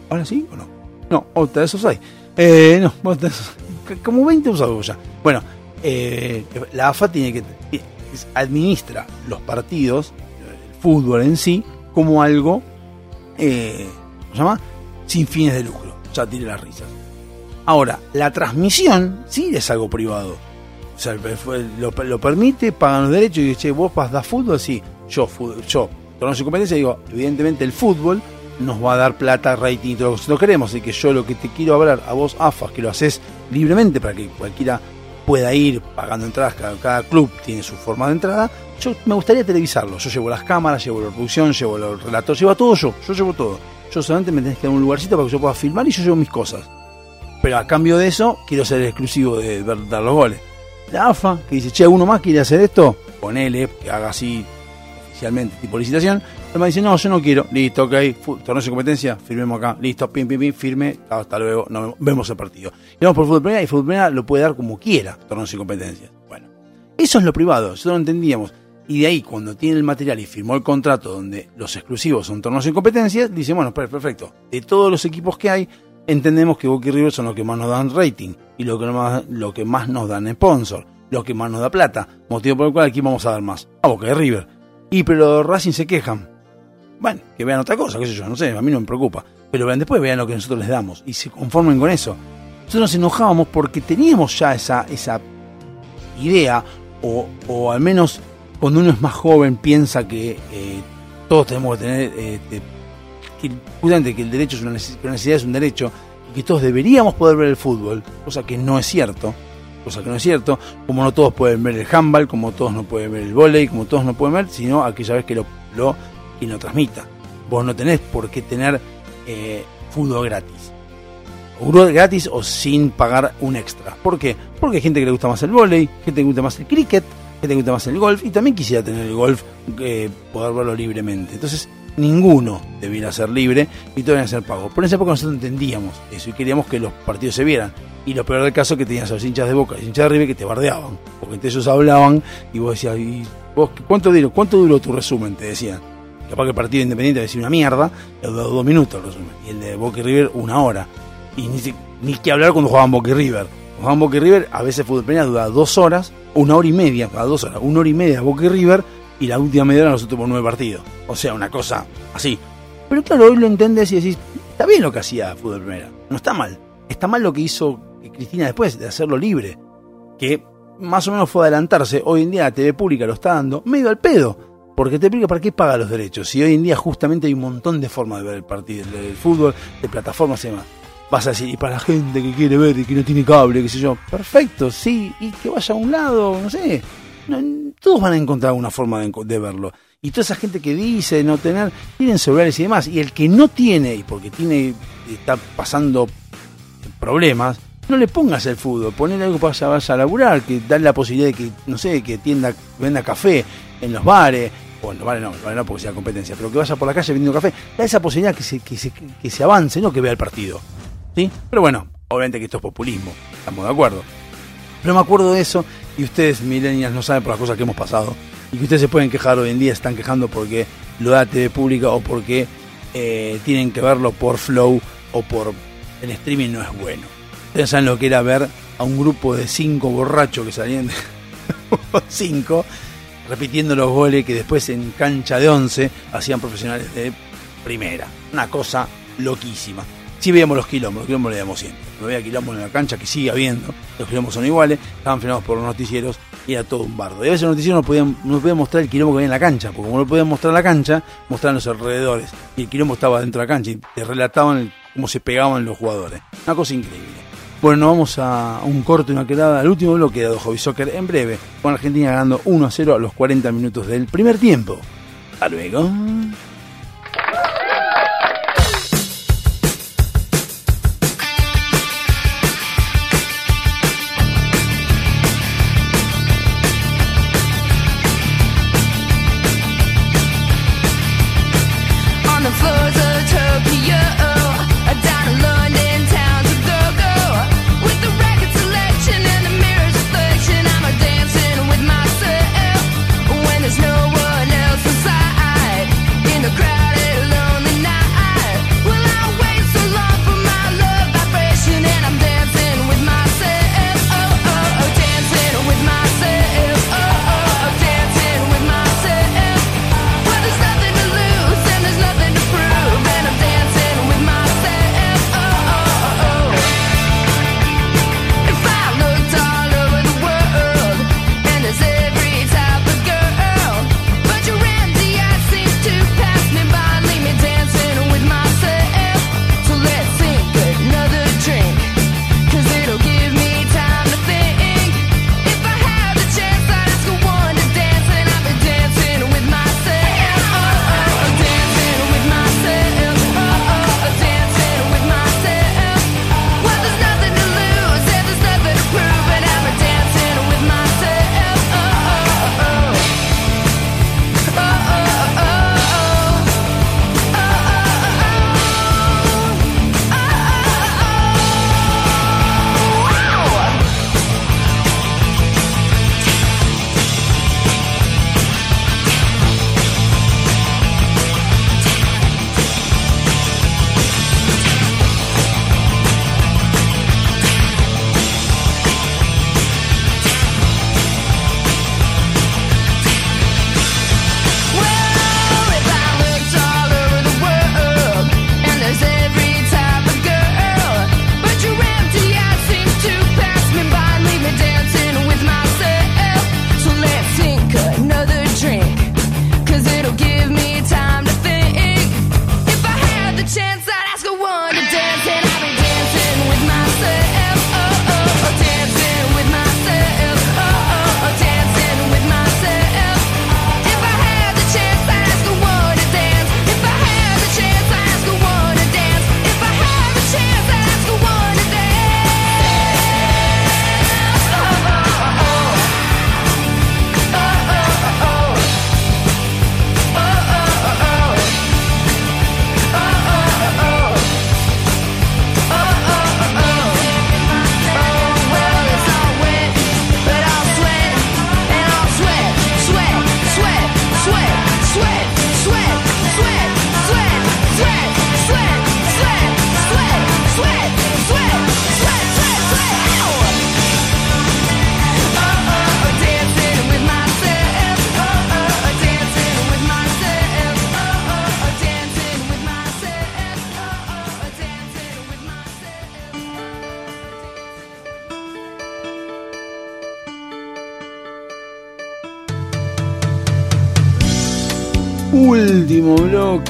¿Ahora sí o no? No, otra vez offside. Eh, no, otra vez- como 20 usados ya. Bueno, eh, la AFA tiene que es- administra los partidos, el fútbol en sí, como algo, eh, ¿cómo se llama? Sin fines de lucro. Ya tiré las risas. Ahora, la transmisión sí es algo privado. O sea, lo, permite, pagan los derechos y dice, che, vos dar fútbol, sí. Yo, fútbol, yo, torneo de competencia, digo, evidentemente el fútbol nos va a dar plata, rating y todo lo que queremos. Así que yo lo que te quiero hablar a vos, AFA, que lo haces libremente para que cualquiera pueda ir pagando entradas, cada, club tiene su forma de entrada. Yo me gustaría televisarlo. Yo llevo las cámaras, llevo la producción, llevo el relator, llevo todo yo, yo llevo todo. Yo solamente me tenés que dar un lugarcito para que yo pueda filmar y yo llevo mis cosas. Pero a cambio de eso, quiero ser exclusivo de dar los goles. La AFA, que dice, che, uno más quiere hacer esto, ponele, que haga así oficialmente, tipo licitación. El me dice, no, yo no quiero. Listo, ok, torneo de competencia, firmemos acá. Listo, pim, pim, pim, firme, hasta luego, nos vemos, el partido. Y vamos por fútbol primera y fútbol primera lo puede dar como quiera, torneos y competencias. Bueno, eso es lo privado, nosotros lo entendíamos. Y de ahí, cuando tiene el material y firmó el contrato donde los exclusivos son torneos y competencias, dice, bueno, per- perfecto. De todos los equipos que hay, entendemos que Boca y River son los que más nos dan rating y lo que más, lo que más nos dan sponsor, lo que más nos da plata, motivo por el cual aquí vamos a dar más. A Boca y River. Y pero Racing se quejan. Bueno, que vean otra cosa, qué sé yo, no sé, a mí no me preocupa. Pero vean, después vean lo que nosotros les damos y se conformen con eso. Nosotros nos enojábamos porque teníamos ya esa, esa idea, o, o al menos cuando uno es más joven piensa que eh, todos tenemos que tener, eh, que, justamente que el derecho es una, neces- que la necesidad es un derecho, y que todos deberíamos poder ver el fútbol, cosa que no es cierto, cosa que no es cierto, como no todos pueden ver el handball, como todos no pueden ver el volei, como todos no pueden ver, sino aquella vez que lo, quien lo transmita. Vos no tenés por qué tener eh, fútbol gratis. O gratis o sin pagar un extra. ¿Por qué? Porque hay gente que le gusta más el volei, gente que le gusta más el cricket, gente que le gusta más el golf y también quisiera tener el golf, eh, poder verlo libremente. Entonces, ninguno debiera ser libre y todos debían ser pagos. Por esa época nosotros entendíamos eso y queríamos que los partidos se vieran. Y lo peor del caso es que tenías a los hinchas de Boca y hinchas de River que te bardeaban, porque entre ellos hablaban y vos decías, ¿y vos cuánto duró, cuánto duró tu resumen? Te decían. Capaz que el partido independiente decía una mierda, le duró dos minutos resumen. Y el de Boca y River una hora. Y ni, ni que hablar cuando jugaban Boca River. Cuando jugaban Boca River, a veces fútbol peña dura dos horas, una hora y media, a dos horas, una hora y media Boca y River, y la última media hora nosotros por nueve partidos. O sea, una cosa así. Pero claro, hoy lo entendés y decís, está bien lo que hacía Fútbol Primera, no está mal. Está mal lo que hizo Cristina después, de hacerlo libre. Que más o menos fue adelantarse. Hoy en día la TV pública lo está dando medio al pedo. Porque te explica para qué paga los derechos. Si hoy en día justamente hay un montón de formas de ver el partido, el, fútbol, de plataformas y demás. Vas a decir, y para la gente que quiere ver y que no tiene cable, qué sé yo. Perfecto, sí, y que vaya a un lado, no sé. Todos van a encontrar una forma de, verlo. Y toda esa gente que dice no tener, tienen celulares y demás. Y el que no tiene, y porque tiene, está pasando problemas, no le pongas el fútbol, ponle algo para que vaya a laburar, que dale la posibilidad de que, no sé, que tienda, venda café en los bares, o en los bares no, bares no porque sea competencia, pero que vaya por la calle vendiendo café, da esa posibilidad que se, que se, que se avance, no que vea el partido. ¿Sí? Pero bueno, obviamente que esto es populismo, estamos de acuerdo. Pero me acuerdo de eso y ustedes, millennials, no saben por las cosas que hemos pasado. Y que ustedes se pueden quejar hoy en día, están quejando porque lo da TV pública o porque eh, tienen que verlo por flow o por el streaming no es bueno. Ustedes saben lo que era ver a un grupo de cinco borrachos que salían de [laughs] cinco repitiendo los goles que después en cancha de once hacían profesionales de primera. Una cosa loquísima. Sí veíamos los quilombos, los quilombos le veíamos siempre. No había quilombos en la cancha, que sigue habiendo. Los quilombos son iguales, estaban frenados por los noticieros y era todo un bardo. Y a veces los noticieros no podían, no podían mostrar el quilombo que había en la cancha, porque como no podían mostrar la cancha, mostraban los alrededores. Y el quilombo estaba dentro de la cancha y te relataban el- cómo se pegaban los jugadores. Una cosa increíble. Bueno, vamos a un corto y una quedada al último bloque de Hobby Soccer en breve, con Argentina ganando 1 a 0 a los 40 minutos del primer tiempo. Hasta luego.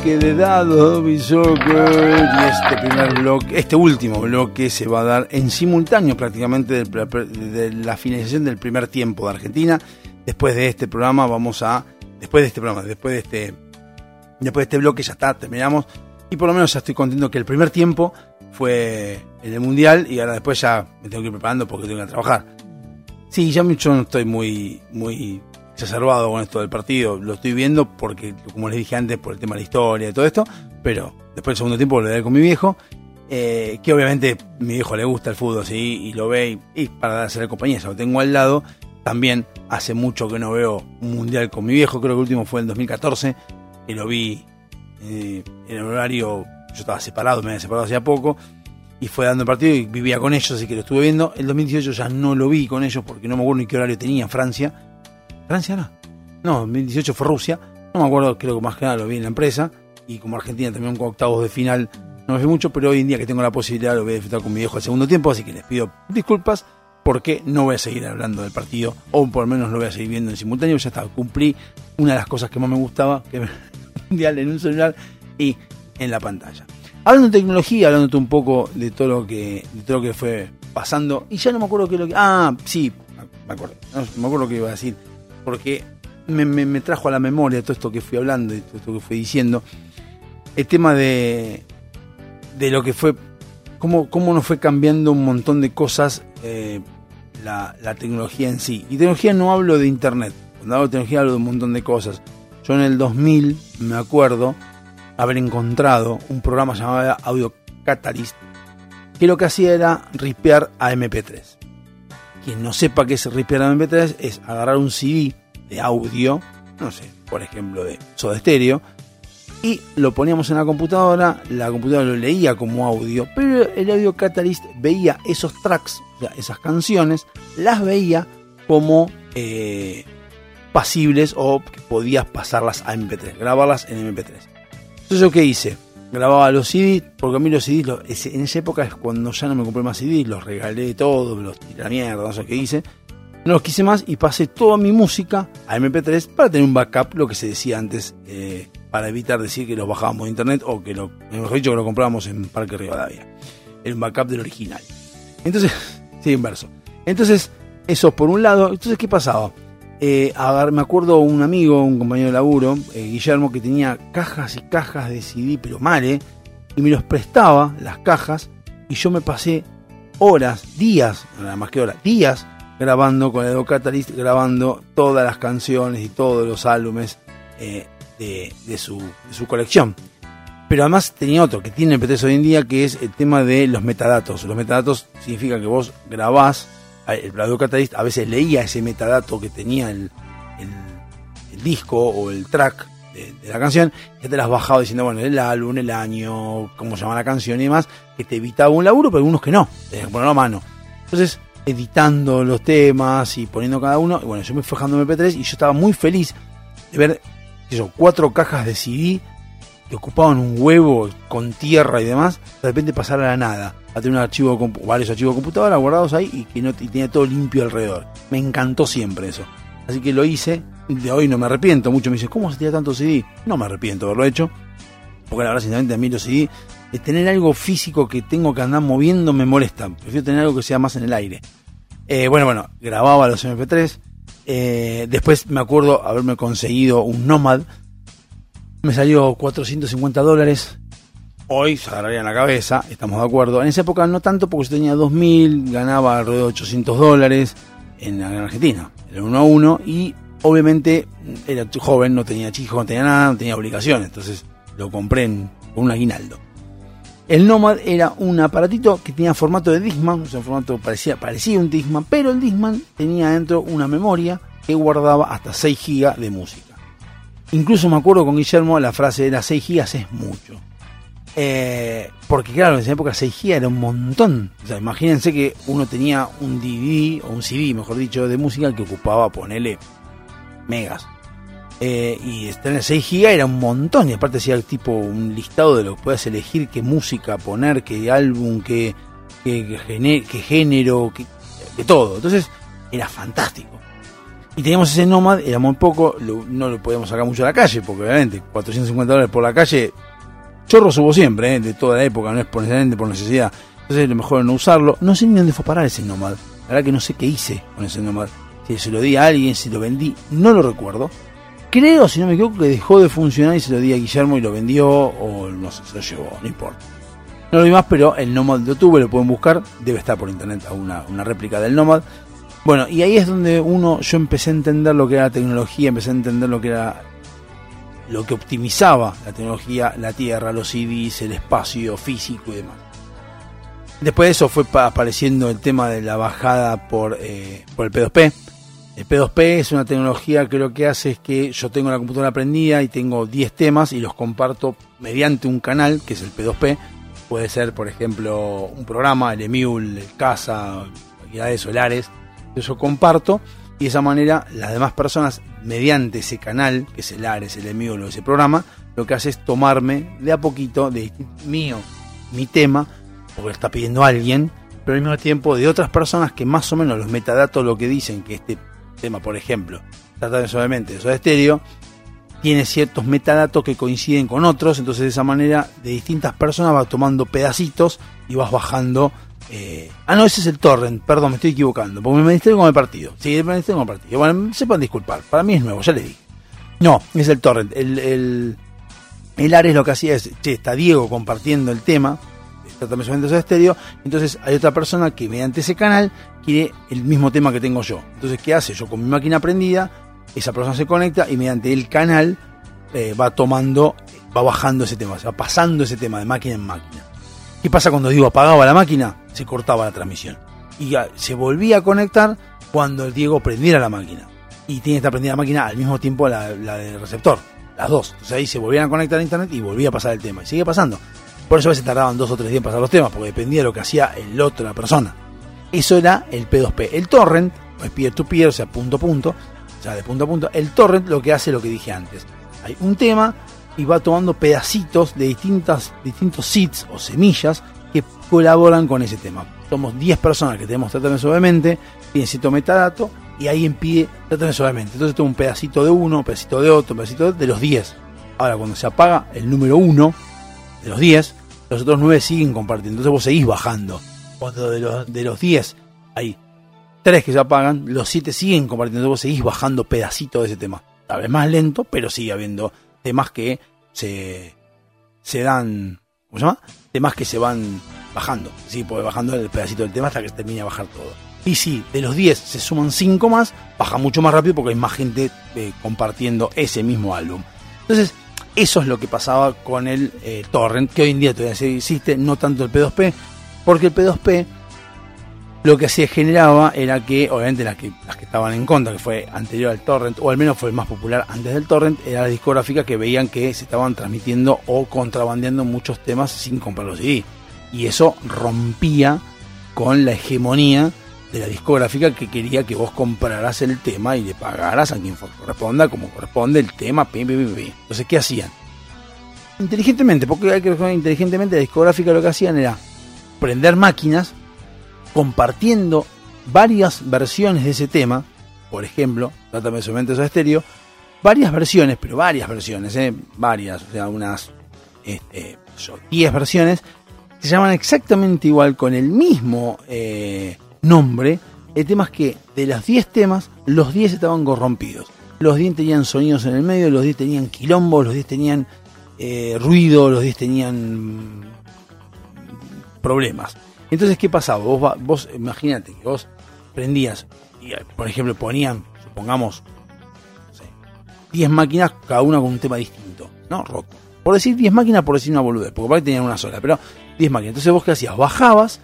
Bloque de Dado y Soccer y este primer bloque, este último bloque se va a dar en simultáneo prácticamente de la finalización del primer tiempo de Argentina. Después de este programa vamos a, después de este programa, después de este, después de este bloque ya está, terminamos y por lo menos ya estoy contento que el primer tiempo fue en el mundial y ahora después ya me tengo que ir preparando porque tengo que trabajar. Sí, ya mucho no estoy muy, muy exacerbado con esto del partido. Lo estoy viendo porque, como les dije antes, por el tema de la historia y todo esto. Pero después del segundo tiempo lo veré con mi viejo. eh, que obviamente mi viejo le gusta el fútbol, sí, y lo ve. Y, para hacerle compañía, ya lo tengo al lado. También hace mucho que no veo un mundial con mi viejo. Creo que el último fue en 2014. Que lo vi eh, en el horario. Yo estaba separado, me había separado hacía poco y fue dando el partido y vivía con ellos, así que lo estuve viendo. El 2018 ya no lo vi con ellos porque no me acuerdo ni qué horario tenía en Francia. ¿Francia no? No, 2018 fue Rusia. No me acuerdo, creo que más que nada lo vi en la empresa. Y como Argentina también con octavos de final no me mucho, pero hoy en día que tengo la posibilidad lo voy a disfrutar con mi viejo al segundo tiempo, así que les pido disculpas porque no voy a seguir hablando del partido, o por lo menos lo voy a seguir viendo en simultáneo. Ya está, cumplí una de las cosas que más me gustaba, que me [laughs] mundial en un celular y en la pantalla. Hablando de tecnología, hablándote un poco de todo lo que, todo lo que fue pasando, y ya no me acuerdo qué lo que. Ah, sí, me acuerdo, no, me acuerdo qué iba a decir, porque me, me- trajo a la memoria todo esto que fui hablando y todo esto que fui diciendo. El tema de, de lo que fue, cómo, cómo nos fue cambiando un montón de cosas eh, la, la tecnología en sí. Y tecnología no hablo de internet, cuando hablo de tecnología hablo de un montón de cosas. Yo en el 2000 me acuerdo haber encontrado un programa llamado Audio Catalyst que lo que hacía era ripear a MP3. Quien no sepa qué es ripear a MP3 es agarrar un CD de audio, no sé, por ejemplo de Soda Stereo, y lo poníamos en la computadora, la computadora lo leía como audio, pero el Audio Catalyst veía esos tracks, o sea, esas canciones, las veía como eh, pasibles o que podías pasarlas a MP3, grabarlas en MP3. Entonces, ¿yo qué hice? Grababa los CDs, porque a mí los CDs, en esa época es cuando ya no me compré más CDs, los regalé todos, los tiré la mierda, no sé qué hice. No los quise más y pasé toda mi música a MP3 para tener un backup, lo que se decía antes, eh, para evitar decir que los bajábamos de internet o que lo, mejor dicho, que lo comprábamos en Parque Rivadavia. Era un backup del original. Entonces, [laughs] sí, inverso. Entonces, eso por un lado. Entonces, ¿qué pasaba? Eh, me acuerdo un amigo, un compañero de laburo, eh, Guillermo, que tenía cajas y cajas de CD, pero mal, ¿eh? Y me los prestaba, las cajas, y yo me pasé horas, días, nada más que horas, días, grabando con el Catalyst, grabando todas las canciones y todos los álbumes de, su, colección. Pero además tenía otro que tiene MP3 hoy en día, que es el tema de los metadatos. Los metadatos significa que vos grabás, el Audio Catalyst a veces leía ese metadato que tenía el, el- disco o el track de, la canción, ya te las bajaba diciendo, bueno, el álbum, el año, cómo se llama la canción y demás, que te evitaba un laburo, pero algunos que no, tenías ponerlo a mano. Entonces, editando los temas y poniendo cada uno, y bueno, yo me fui bajando MP3 y yo estaba muy feliz de ver, yo, cuatro cajas de CD que ocupaban un huevo con tierra y demás, de repente pasar a la nada, a tener un archivo, varios archivos de computadora guardados ahí y que no y tenía todo limpio alrededor. Me encantó siempre eso. Así que lo hice, de hoy no me arrepiento. Muchos me dicen, ¿cómo se tanto CD? No me arrepiento de haberlo hecho, porque la verdad, sinceramente, a mí los CD, de tener algo físico que tengo que andar moviendo me molesta. Prefiero tener algo que sea más en el aire. Eh, bueno, bueno, grababa los MP3. eh, después me acuerdo haberme conseguido un Nomad. Me salió 450 dólares. Hoy se agarraría la cabeza, estamos de acuerdo. En esa época no tanto porque yo tenía 2000, ganaba alrededor de 800 dólares en, en Argentina. Era uno a uno y obviamente era joven, no tenía chicos, no tenía nada, no tenía obligaciones. Entonces lo compré con un aguinaldo. El Nomad era un aparatito que tenía formato de Discman, o sea, formato parecía, parecía un Discman, pero el Discman tenía dentro una memoria que guardaba hasta 6 GB de música. Incluso me acuerdo con Guillermo, la frase era 6 GB es mucho. Eh, porque claro, en esa época 6 GB era un montón. O sea, imagínense que uno tenía un DVD, o un CD, mejor dicho, de música que ocupaba, ponele, megas. Eh, y tener 6 GB era un montón. Y aparte hacía tipo un listado de lo que puedas elegir, qué música poner, qué álbum, qué, qué, qué qué género, qué, de todo. Entonces era fantástico. Y teníamos ese Nomad, era muy poco, no lo podíamos sacar mucho a la calle, porque obviamente 450 dólares por la calle, chorro subo siempre, ¿eh? de toda la época, no es por por necesidad. Entonces lo mejor no usarlo. No sé ni dónde fue a parar ese Nomad. La verdad que no sé qué hice con ese Nomad. Si se lo di a alguien, si lo vendí, no lo recuerdo. Creo, si no me equivoco, que dejó de funcionar y se lo di a Guillermo y lo vendió, o no sé, se lo llevó, no importa. No lo vi más, pero el Nomad lo tuve, lo pueden buscar, debe estar por internet una, una réplica del Nomad. Bueno, y ahí es donde uno, yo empecé a entender lo que era la tecnología, empecé a entender lo que era lo que optimizaba la tecnología, la Tierra, los CDs, el espacio físico y demás. Después de eso fue pa- apareciendo el tema de la bajada por, eh, por el P2P. El P2P es una tecnología que lo que hace es que yo tengo la computadora prendida y tengo 10 temas y los comparto mediante un canal, que es el P2P. Puede ser, por ejemplo, un programa, el Emule, el Casa, cualquiera de. Yo comparto y de esa manera las demás personas, mediante ese canal, que es el Ares, el Emule o ese programa, lo que hace es tomarme de a poquito de mío, mi tema, porque lo está pidiendo alguien, pero al mismo tiempo de otras personas que más o menos los metadatos lo que dicen que este tema, por ejemplo, trata suavemente de Soda Stereo, tiene ciertos metadatos que coinciden con otros, entonces de esa manera de distintas personas va tomando pedacitos y vas bajando. Eh, ah, no, ese es el torrent, perdón, me estoy equivocando, porque me distraigo con el partido. Sí, me distraigo con el partido. Bueno, sepan disculpar, para mí es nuevo, ya le dije. No, es el torrent. El, el, el Ares lo que hacía es, che, está Diego compartiendo el tema, tratamiento de estéreo, entonces hay otra persona que mediante ese canal quiere el mismo tema que tengo yo. Entonces, ¿qué hace? Yo con mi máquina prendida, esa persona se conecta y mediante el canal eh, va tomando, va bajando ese tema, se va pasando ese tema de máquina en máquina. ¿Qué pasa cuando Diego apagaba la máquina? Se cortaba la transmisión. Y se volvía a conectar cuando el Diego prendiera la máquina. Y tiene que estar prendida la máquina al mismo tiempo la, la del receptor. Las dos. Entonces ahí se volvían a conectar a internet y volvía a pasar el tema. Y sigue pasando. Por eso a veces tardaban dos o tres días en pasar los temas, porque dependía de lo que hacía el otro, la persona. Eso era el P2P. El torrent, o es peer-to-peer, o sea, punto a punto, o sea, de punto a punto. El torrent lo que hace lo que dije antes. Hay un tema y va tomando pedacitos de distintas, distintos seeds o semillas colaboran con ese tema. Somos 10 personas que tenemos tratamiento suavemente, tiene cierto metadato y ahí impide tratamiento suavemente. Entonces tengo un pedacito de uno, un pedacito de otro, un pedacito de los 10. Ahora cuando se apaga el número 1 de los 10, los otros 9 siguen compartiendo. Entonces vos seguís bajando. Cuando de los, de los 10 hay 3 que se apagan, los 7 siguen compartiendo. Entonces vos seguís bajando pedacitos de ese tema. Tal vez más lento, pero sigue habiendo temas que se, se dan. ¿Cómo se llama? Temas que se van bajando. Sí, porque bajando el pedacito del tema hasta que termine de bajar todo. Y si de los 10 se suman 5 más, baja mucho más rápido porque hay más gente eh, compartiendo ese mismo álbum. Entonces, eso es lo que pasaba con el eh, torrent, que hoy en día todavía se existe, no tanto el P2P, porque el P2P lo que se generaba era que, obviamente las que, las que estaban en contra, que fue anterior al torrent, o al menos fue el más popular antes del torrent, era la discográfica que veían que se estaban transmitiendo o contrabandeando muchos temas sin comprar los CD. Y eso rompía con la hegemonía de la discográfica que quería que vos compraras el tema y le pagaras a quien corresponda como corresponde el tema. Pim, pim, pim. Entonces, ¿qué hacían? Inteligentemente, porque hay que inteligentemente la discográfica lo que hacían era prender máquinas compartiendo varias versiones de ese tema, por ejemplo, Trátame de Somente a Estéreo, varias versiones, pero varias versiones, ¿eh? varias, o sea, unas este, yo, 10 versiones, se llaman exactamente igual con el mismo eh, nombre. El tema es que de los 10 temas, los 10 estaban corrompidos. Los 10 tenían sonidos en el medio, los 10 tenían quilombo, los 10 tenían eh, ruido, los 10 tenían problemas. Entonces, ¿qué pasaba? Vos, vos imagínate que vos prendías, y, eh, por ejemplo, ponían, supongamos, no sé, 10 máquinas, cada una con un tema distinto, ¿no? Roto. Por decir 10 máquinas, por decir una boludez, porque por ahí tenían una sola, pero 10 máquinas. Entonces, vos qué hacías? Bajabas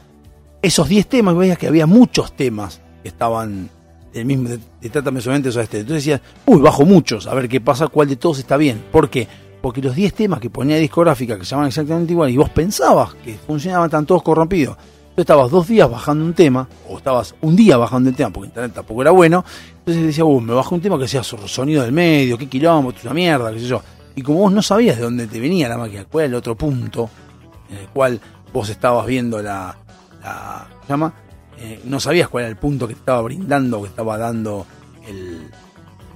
esos 10 temas y veías que había muchos temas que estaban del mismo, de, de Trátame solamente eso este. Entonces decías, uy, bajo muchos, a ver qué pasa, cuál de todos está bien. ¿Por qué? Porque los 10 temas que ponía discográfica, que se llaman exactamente igual, y vos pensabas que funcionaban, estaban todos corrompidos. Entonces estabas dos días bajando un tema, o estabas un día bajando el tema, porque internet tampoco era bueno. Entonces decía, uy, me bajo un tema que sea so- sonido del medio, qué kilómetro, una mierda, qué sé yo. Y como vos no sabías de dónde te venía la máquina, cuál era el otro punto en el cual vos estabas viendo la, la ¿cómo se llama? Eh, no sabías cuál era el punto que te estaba brindando, que estaba dando el,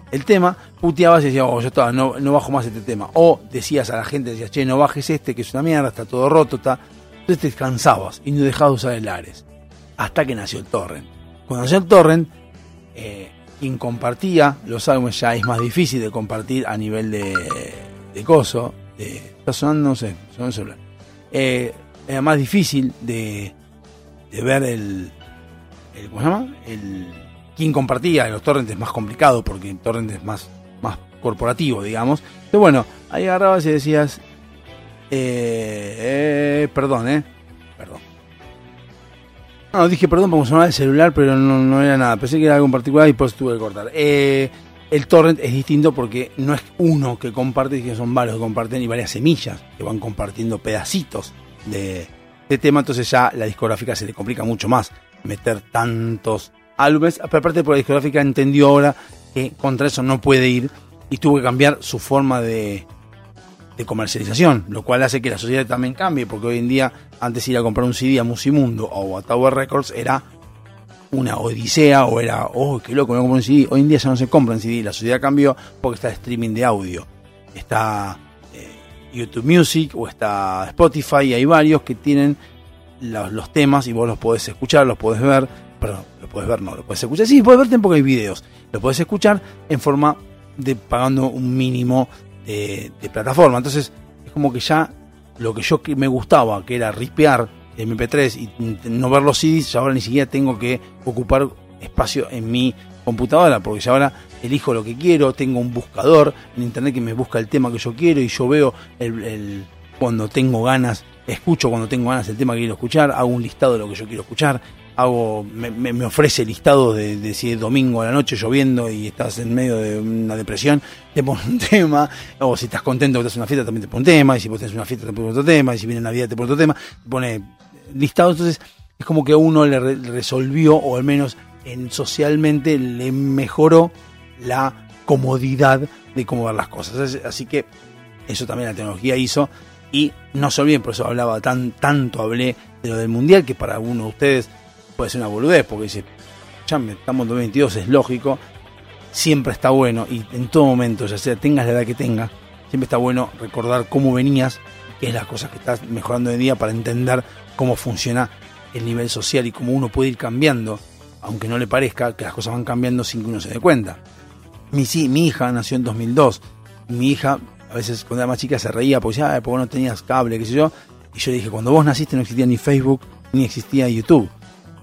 el tema, puteabas y decías, oh, yo estaba, no, no bajo más este tema. O decías a la gente, decías, che, no bajes este, que es una mierda, está todo roto, está. Entonces te cansabas y no dejabas de usar el Ares. Hasta que nació el torrent. Cuando nació el torrent, eh, quien compartía los álbumes ya es más difícil de compartir a nivel de, de coso. De, está sonando, no sé, sonó el celular. Eh, era más difícil de, de ver el, el- ¿Cómo se llama? El, quien compartía los torrents es más complicado porque el torrent es más, más corporativo, digamos. Pero bueno, ahí agarrabas y decías. Eh, eh, perdón, eh. Perdón. No, dije perdón porque sonaba el celular, pero no, no era nada. Pensé que era algo en particular y pues tuve que cortar. Eh, el torrent es distinto porque no es uno que comparte, sino que son varios que comparten y varias semillas que van compartiendo pedacitos de, tema. Entonces ya la discográfica se le complica mucho más meter tantos álbumes. Pero aparte, por la discográfica entendió ahora que contra eso no puede ir y tuvo que cambiar su forma de, de comercialización, lo cual hace que la sociedad también cambie, porque hoy en día, antes ir a comprar un CD a Musimundo o a Tower Records era una odisea o era, oh, qué loco, a comprar un CD. Hoy en día ya no se compran CD, la sociedad cambió porque está streaming de audio. Está eh, YouTube Music o está Spotify, y hay varios que tienen los, temas y vos los podés escuchar, los podés ver, perdón, lo podés ver, no, lo podés escuchar, sí, podés ver porque hay videos, lo podés escuchar en forma de pagando un mínimo de, plataforma. Entonces, es como que ya lo que yo me gustaba, que era rispear MP3 y no ver los CDs, ahora ni siquiera tengo que ocupar espacio en mi computadora, porque ya ahora elijo lo que quiero, tengo un buscador en internet que me busca el tema que yo quiero y yo veo el, cuando tengo ganas, escucho cuando tengo ganas el tema que quiero escuchar, hago un listado de lo que yo quiero escuchar, hago, me, ofrece listados de, de si es domingo a la noche lloviendo y estás en medio de una depresión, te pone un [laughs] tema, o si estás contento que estás en una fiesta también te pone un tema, y si vos tenés una fiesta te pone otro tema, y si viene Navidad te pone otro tema, te pone listados, entonces es como que uno le re- resolvió, o al menos en, socialmente le mejoró la comodidad de cómo ver las cosas. Así que eso también la tecnología hizo. Y no se olviden, por eso hablaba tan, tanto hablé de lo del mundial, que para algunos de ustedes puede ser una boludez, porque dice, ya estamos en 2022, es lógico, siempre está bueno, y en todo momento, ya sea tengas la edad que tengas, siempre está bueno recordar cómo venías, qué es las cosas que estás mejorando hoy día para entender cómo funciona el nivel social y cómo uno puede ir cambiando, aunque no le parezca, que las cosas van cambiando sin que uno se dé cuenta. Mi, sí, mi hija nació en 2002. Mi hija, a veces cuando era más chica, se reía porque decía, "Ay, porque no tenías cable, qué sé yo. Y yo le dije, cuando vos naciste no existía ni Facebook, ni existía YouTube.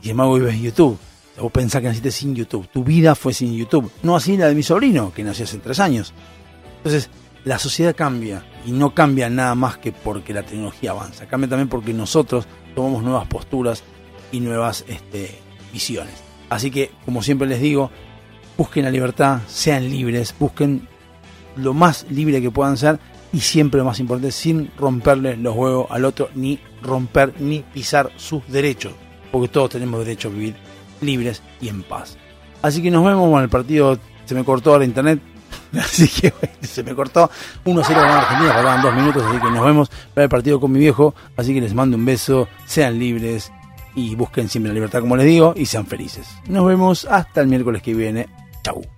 Y embargo vives en YouTube. O vos pensás que naciste sin YouTube. Tu vida fue sin YouTube. No así la de mi sobrino, que nació hace tres años. Entonces, la sociedad cambia. Y no cambia nada más que porque la tecnología avanza. Cambia también porque nosotros tomamos nuevas posturas y nuevas este, visiones. Así que, como siempre les digo, busquen la libertad, sean libres, busquen lo más libre que puedan ser y siempre lo más importante, sin romperle los huevos al otro, ni romper ni pisar sus derechos, porque todos tenemos derecho a vivir libres y en paz. Así que nos vemos, bueno, el partido se me cortó la internet, [laughs] así que se me cortó 1-0 ganó Argentina, faltaban dos minutos, así que nos vemos para el partido con mi viejo, así que les mando un beso, sean libres y busquen siempre la libertad como les digo y sean felices. Nos vemos hasta el miércoles que viene. Chau.